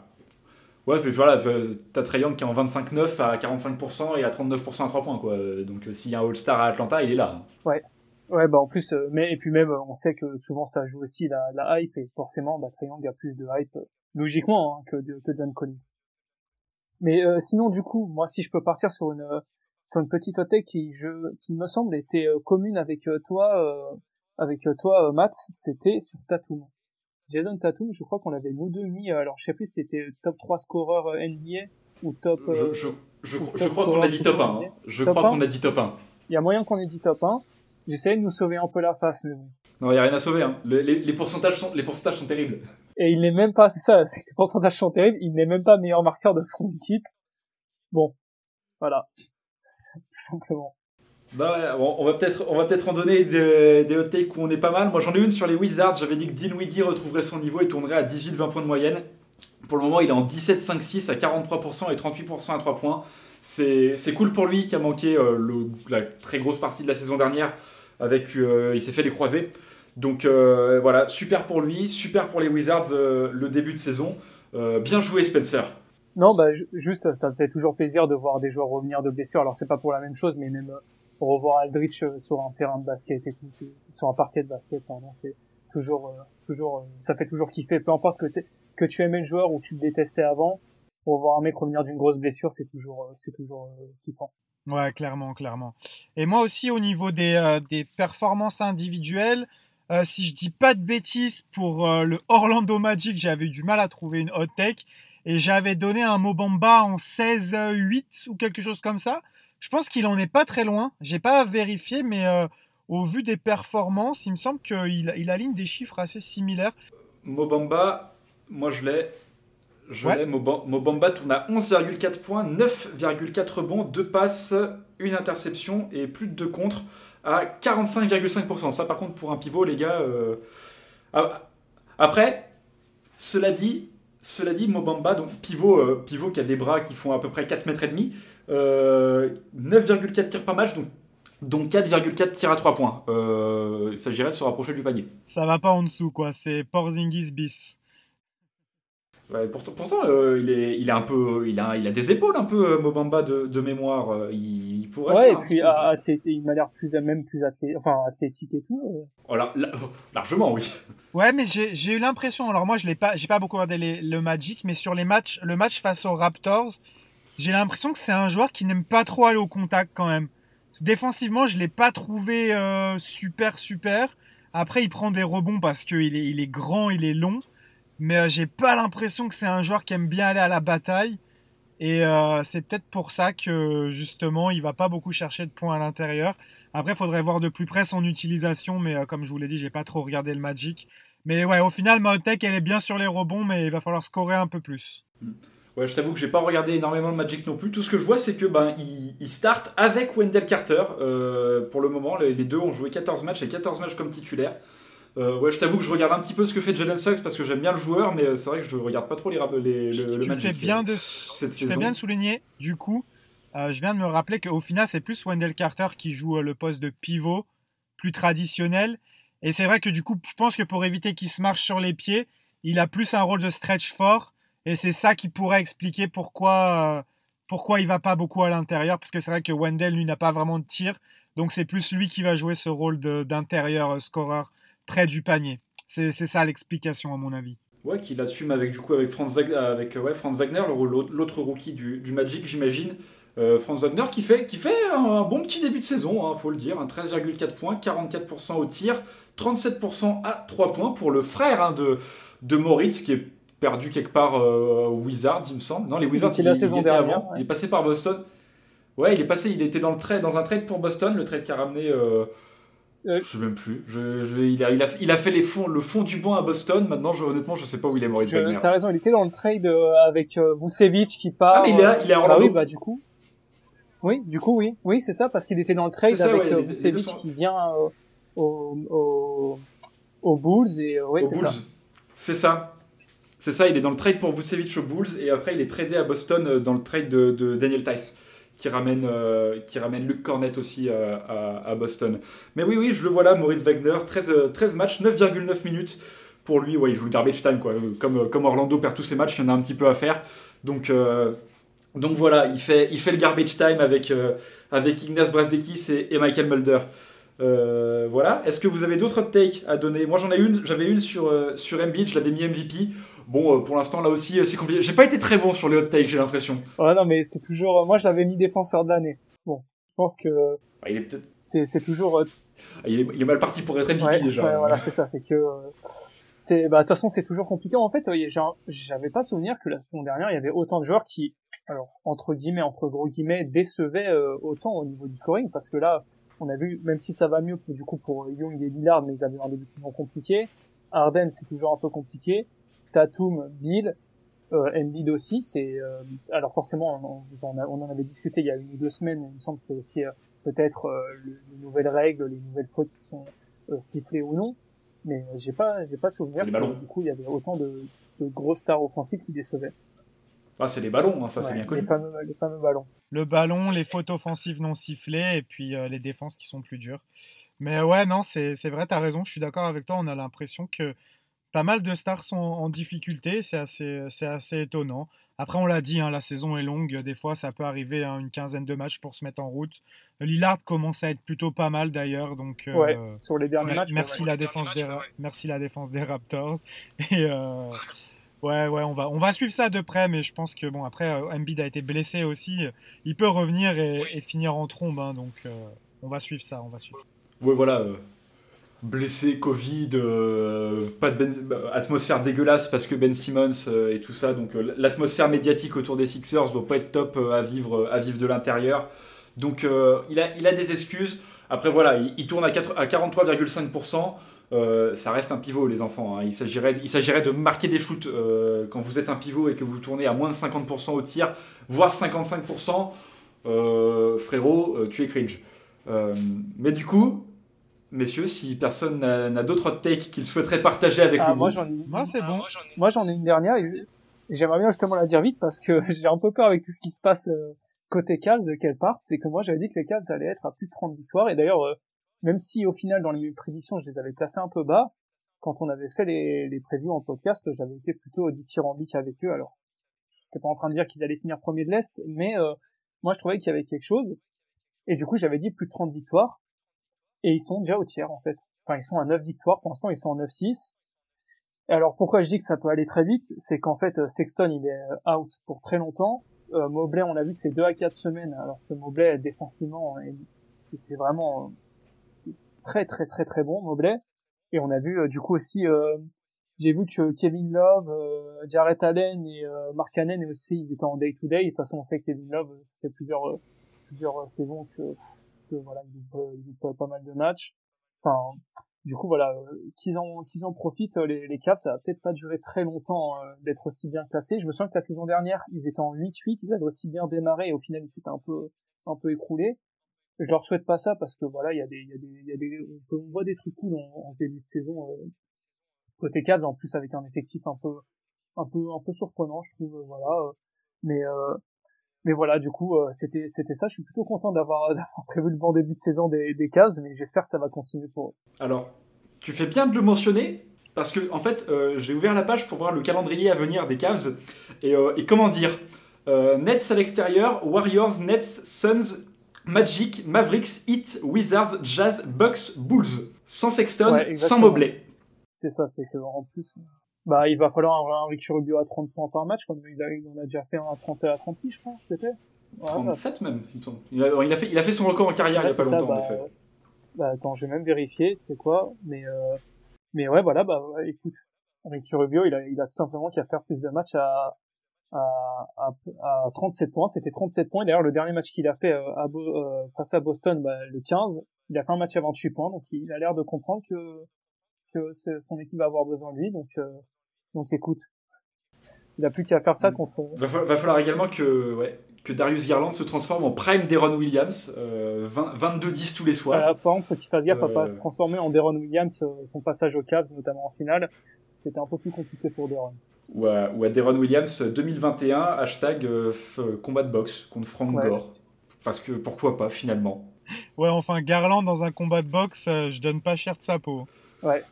Ouais, puis voilà, euh, t'as Trae qui est en 25-9 à 45% et à 39% à 3 points, quoi. Donc euh, s'il y a un All-Star à Atlanta, il est là. Hein. Ouais. Ouais, bah en plus, mais et puis même, on sait que souvent ça joue aussi la, la hype et forcément, bah, Trae a plus de hype logiquement hein, que, que John Collins. Mais sinon, du coup, moi, si je peux partir sur une sur une petite hôtel qui je qui me semble était commune avec toi avec euh, toi, euh, Matt, c'était sur Tatum. Jason Tatum, je crois qu'on l'avait nous deux mis, euh, alors je sais plus si c'était top 3 scoreur NBA ou top... Je, je, je, crois qu'on a dit top 1. Hein. Je crois qu'on a dit top 1. Il y a moyen qu'on ait dit top 1. J'essayais de nous sauver un peu la face, mais bon. Non, il n'y a rien à sauver. Hein. Les, les, pourcentages sont, les pourcentages sont terribles. Et il n'est même pas, c'est ça, les pourcentages sont terribles, il n'est même pas meilleur marqueur de son équipe. Bon, voilà. Tout simplement. Bah on va peut-être en donner des, hot takes où on est pas mal. Moi j'en ai une sur les Wizards, j'avais dit que Dinwiddie retrouverait son niveau et tournerait à 18-20 points de moyenne. Pour le moment, il est en 17-5-6 à 43% et 38% à 3 points. C'est cool pour lui qui a manqué euh, la très grosse partie de la saison dernière avec euh, il s'est fait les croisés. Donc euh, voilà, super pour lui, super pour les Wizards le début de saison. bien joué Spencer. Non, bah juste, ça fait toujours plaisir de voir des joueurs revenir de blessure. Alors c'est pas pour la même chose, mais même revoir Aldrich sur un terrain de basket et tout, sur un parquet de basket, pardon, c'est toujours, toujours, ça fait toujours kiffer. Peu importe que, tu aimais le joueur ou tu le détestais avant, pour voir un mec revenir d'une grosse blessure, c'est toujours, c'est toujours kiffant. Ouais, clairement, clairement. Et moi aussi, au niveau des, euh, des performances individuelles, euh, si je dis pas de bêtises, pour euh, le Orlando Magic, j'avais eu du mal à trouver une hot take. Et j'avais donné un Mobamba en 16-8 ou quelque chose comme ça. Je pense qu'il en est pas très loin. J'ai pas vérifié, mais au vu des performances, il me semble qu'il il aligne des chiffres assez similaires. Mobamba, moi je l'ai je ouais. Mobamba tourne à 11,4 points, 9,4 rebonds, 2 passes, une interception et plus de 2 contre à 45,5%. Ça, par contre, pour un pivot, les gars. Euh, après, cela dit, cela dit, Mobamba, donc pivot, euh, pivot qui a des bras qui font à peu près 4 mètres et demi, 9,4 euh, tirs par match, donc donc 4,4 tirs à 3 points. il s'agirait de se rapprocher du panier. Ça va pas en dessous, quoi. C'est Porzingis bis pourtant, pourtant euh, il, est, il, est un peu, il, a, il a des épaules un peu, euh, Mobamba, de, de mémoire. Euh, il, pourrait ouais, et puis assez, il m'a l'air plus, même plus athlétique, enfin, athlétique et tout. Oh, largement, oui. Ouais, mais j'ai eu l'impression, alors moi je l'ai pas, j'ai pas beaucoup regardé le Magic, mais sur les matchs, le match face aux Raptors, j'ai l'impression que c'est un joueur qui n'aime pas trop aller au contact quand même. Défensivement, je l'ai pas trouvé super super. Après, il prend des rebonds parce qu'il est, il est grand, il est long mais euh, j'ai pas l'impression que c'est un joueur qui aime bien aller à la bataille. Et euh, c'est peut-être pour ça que justement, il va pas beaucoup chercher de points à l'intérieur. Après, il faudrait voir de plus près son utilisation, mais euh, comme je vous l'ai dit, j'ai pas trop regardé le Magic. Mais ouais, au final, Maotek, elle est bien sur les rebonds, mais il va falloir scorer un peu plus. Ouais, je t'avoue que j'ai pas regardé énormément le Magic non plus. Tout ce que je vois, c'est que ben start avec Wendell Carter. pour le moment, les, les, deux ont joué 14 matchs et 14 matchs comme titulaire. Euh, ouais, je t'avoue que je regarde un petit peu ce que fait Jalen Suggs parce que j'aime bien le joueur, mais c'est vrai que je regarde pas trop les, les, le, tu Fais bien de, tu fais bien de souligner, du coup, euh, je viens de me rappeler qu'au final, c'est plus Wendell Carter qui joue euh, le poste de pivot, plus traditionnel. Et c'est vrai que du coup, je pense que pour éviter qu'il se marche sur les pieds, il a plus un rôle de stretch fort. Et c'est ça qui pourrait expliquer pourquoi, pourquoi il va pas beaucoup à l'intérieur. Parce que c'est vrai que Wendell, lui, n'a pas vraiment de tir. Donc c'est plus lui qui va jouer ce rôle d'intérieur scoreur près du panier. C'est ça l'explication à mon avis. Ouais, qu'il assume avec du coup avec Franz Wagner, avec ouais, Franz Wagner, l'autre rookie du, du Magic, j'imagine. Euh, Franz Wagner qui fait, qui fait un bon petit début de saison, il hein, faut le dire, 13,4 points, 44% au tir, 37% à 3 points pour le frère hein, de, de Moritz qui est perdu quelque part euh, Wizards, il me semble. Non, les Wizards, il, la saison dernière, il est passé par Boston. Ouais, il est passé, il était dans, le trade, dans un trade pour Boston, le trade qui a ramené euh, euh, je sais même plus. Je, il, a, il, a, il, a, fait les fonds, le fond du banc à Boston. Maintenant, je, honnêtement, je sais pas où il est mort. T'as raison, il était dans le trade euh, avec euh, Vucevic qui part. Ah, mais il est, il est à Orlando. Ah oui, bah, du coup. Oui, du coup, oui. Oui, c'est ça, parce qu'il était dans le trade avec ouais, Vucevic qui vient aux, au, au Bulls. Et, c'est ça. C'est ça. C'est ça, il est dans le trade pour Vucevic aux Bulls et après il est tradé à Boston dans le trade de, de Daniel Tice qui ramène, euh, qui ramène aussi euh, à, Boston. Mais oui, oui, je le vois là, Maurice Wagner, 13, 13 euh, matchs, 9,9 minutes pour lui. Ouais, il joue le garbage time, quoi. Comme, comme Orlando perd tous ses matchs, il y en a un petit peu à faire. Donc, donc voilà, il fait, il fait le garbage time avec, avec Ignace Brasdekis et, et Michael Mulder. voilà. Est-ce que vous avez d'autres takes à donner? Moi, j'en ai une. J'avais une sur sur Embiid. Je l'avais mis MVP. Bon, euh, pour l'instant, là aussi, euh, c'est compliqué. J'ai pas été très bon sur les hot takes, j'ai l'impression. Ouais, non, mais c'est toujours. Euh, moi, je l'avais mis défenseur de l'année. Bon, je pense que. il est peut-être. C'est toujours. Ah, il, est, il, est, mal parti pour être MVP déjà. Ouais, voilà, c'est ça. C'est que. c'est bah de toute façon c'est toujours compliqué en fait j'avais pas souvenir que la saison dernière il y avait autant de joueurs qui alors entre guillemets entre gros guillemets décevaient autant au niveau du scoring parce que là on a vu même si ça va mieux du coup pour Young et Lillard mais ils avaient un début de saison compliqué Arden c'est toujours un peu compliqué Tatum, Bill, euh, Embiid aussi. C'est euh, alors forcément on, on, en avait discuté il y a une ou deux semaines. Il me semble que c'est aussi euh, peut-être euh, les nouvelles règles, les nouvelles fautes qui sont sifflées ou non. Mais j'ai pas j'ai pas souvenir que du coup il y avait autant de, de grosses stars offensives qui décevaient. Ah, c'est les ballons, hein, ça c'est bien connu. Les fameux, les fameux ballons. Le ballon, les fautes offensives non sifflées et puis les défenses qui sont plus dures. Mais ouais, non, c'est vrai, t'as raison, je suis d'accord avec toi. On a l'impression que pas mal de stars sont en difficulté, c'est assez, c'est assez étonnant. Après, on l'a dit, hein, la saison est longue, des fois ça peut arriver à hein, une quinzaine de matchs pour se mettre en route. Lillard commence à être plutôt pas mal d'ailleurs, donc euh, sur les derniers matchs. Merci, la défense des, merci la défense des Raptors. Et euh, ouais, ouais, on va, on va suivre ça de près, mais je pense que bon, après, euh, Embiid a été blessé aussi, il peut revenir et, finir en trombe, hein, donc on va suivre ça, on va suivre. Ouais, voilà blessé, Covid, euh, pas de ben, atmosphère dégueulasse parce que Ben Simmons euh, et tout ça. Donc euh, l'atmosphère médiatique autour des Sixers doit pas être top à vivre à vivre de l'intérieur. Donc il a il a des excuses. Après voilà, il, tourne à, à 43,5%. ça reste un pivot, les enfants. Hein. Il s'agirait, il s'agirait de marquer des shoots quand vous êtes un pivot et que vous tournez à moins de 50% au tir, voire 55%. frérot, tu es cringe. mais du coup, messieurs, si personne n'a d'autres takes qu'il souhaiterait partager avec ah. Moi, j'en ai... moi, c'est bon. Moi, j'en ai une dernière et j'aimerais bien justement la dire vite parce que j'ai un peu peur avec tout ce qui se passe euh, côté Cavs qu'elle parte. C'est que moi, j'avais dit que les Cavs allaient être à plus de 30 victoires et d'ailleurs, euh, même si au final, dans les prédictions, je les avais placés un peu bas, quand on avait fait les, les prévus en podcast, j'avais été plutôt dithyrambique avec eux. Alors, j'étais pas en train de dire qu'ils allaient finir premier de l'Est, mais euh, moi, je trouvais qu'il y avait quelque chose. Et du coup, j'avais dit plus de 30 victoires et ils sont déjà au tiers en fait. Enfin, ils sont à 9 victoires, pour l'instant ils sont en 9-6. Et alors pourquoi je dis que ça peut aller très vite, c'est qu'en fait euh, Sexton il est euh, out pour très longtemps. Euh, Mobley on l'a vu c'est 2 à 4 semaines, alors que Mobley défensivement c'était vraiment très très très très bon Mobley. Et on a vu du coup aussi j'ai vu que Kevin Love, Jarrett Allen et Mark Cannon aussi ils étaient en day to day. De toute façon on sait que Kevin Love ça fait plusieurs plusieurs saisons que voilà, ils jouent pas mal de matchs. Enfin, du coup, voilà, euh, qu'ils en, qu'ils en profitent, euh, les, les Cavs, ça va peut-être pas durer très longtemps euh, d'être aussi bien classés. Je me souviens que la saison dernière, ils étaient en 8-8, ils avaient aussi bien démarré et au final, ils s'étaient un peu, un peu écroulés. Je leur souhaite pas ça parce que voilà, il y a des, il y a des, il y a des, on, voit des trucs cool en, début de saison côté Cavs, en plus avec un effectif un peu, un peu, un peu surprenant, je trouve, voilà. mais mais voilà, du coup, euh, c'était c'était ça. Je suis plutôt content d'avoir prévu le bon début de saison des, des Cavs, mais j'espère que ça va continuer pour eux. Alors, tu fais bien de le mentionner, parce que en fait, euh, j'ai ouvert la page pour voir le calendrier à venir des Cavs, et, euh, et comment dire Nets à l'extérieur, Warriors, Nets, Suns, Magic, Mavericks, Heat, Wizards, Jazz, Bucks, Bulls. Sans Sexton, sans Mobley. C'est ça, c'est que en plus, bah, il va falloir un, un Ricky Rubio à 30 points par match, comme il, a, il en a déjà fait un à 30 à 36, je crois, peut-être. 37 même, il a, il a, fait, il a fait son record en carrière il y a pas longtemps, bah, en effet. Bah, attends, j'ai même vérifié, tu sais quoi, mais, euh, mais ouais, voilà, bah, écoute, Ricky Rubio, il a, il a tout simplement qu'à faire plus de matchs à, à, à, à 37 points, c'était 37 points, d'ailleurs, le dernier match qu'il a fait euh, à, euh, face à Boston, bah, le 15, il a fait un match à 28 points, donc il a l'air de comprendre que, que son équipe va avoir besoin de lui, donc, euh, donc écoute, il a plus qu'à faire ça mm. contre. Va, va falloir également que, ouais, que Darius Garland se transforme en prime Deron Williams, euh, 22-10 tous les soirs. par contre, faut qu'il fasse gaffe à pas euh. se transformer en Deron Williams, euh, son passage au Cavs, notamment en finale. C'était un peu plus compliqué pour Deron. Ou à, ou Deron Williams 2021, hashtag euh, combat de boxe contre Frank Gore. Parce que pourquoi pas finalement. Ouais, enfin, Garland dans un combat de boxe, je donne pas cher de sa peau. Ouais.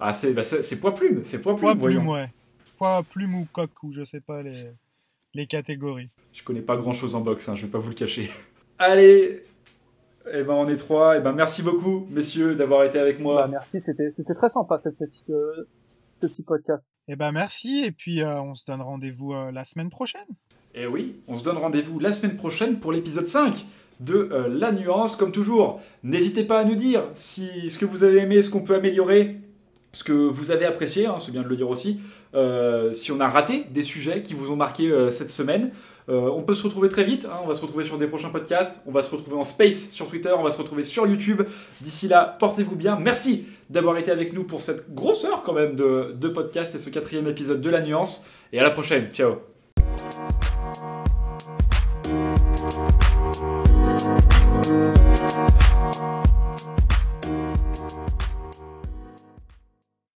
Ah, c'est bah, poids plume, c'est poids plume. Poids plume, ouais. Poids plume ou coq, ou je sais pas les, les catégories. Je connais pas grand chose en boxe, hein, je vais pas vous le cacher. Allez, eh ben on est trois. Eh ben merci beaucoup, messieurs, d'avoir été avec moi. Bah, merci, c'était c'était très sympa cette petite euh, ce petit podcast. Eh ben merci, et puis euh, on se donne rendez-vous euh, la semaine prochaine. Eh oui, on se donne rendez-vous la semaine prochaine pour l'épisode 5 de La Nuance. Comme toujours, n'hésitez pas à nous dire si ce que vous avez aimé, ce qu'on peut améliorer ce que vous avez apprécié, hein, c'est bien de le dire aussi, euh, si on a raté des sujets qui vous ont marqué euh, cette semaine. Euh, on peut se retrouver très vite, hein, on va se retrouver sur des prochains podcasts, on va se retrouver en space sur Twitter, on va se retrouver sur YouTube. D'ici là, portez-vous bien. Merci d'avoir été avec nous pour cette grosse heure quand même de, de podcast et ce quatrième épisode de La Nuance. Et à la prochaine, ciao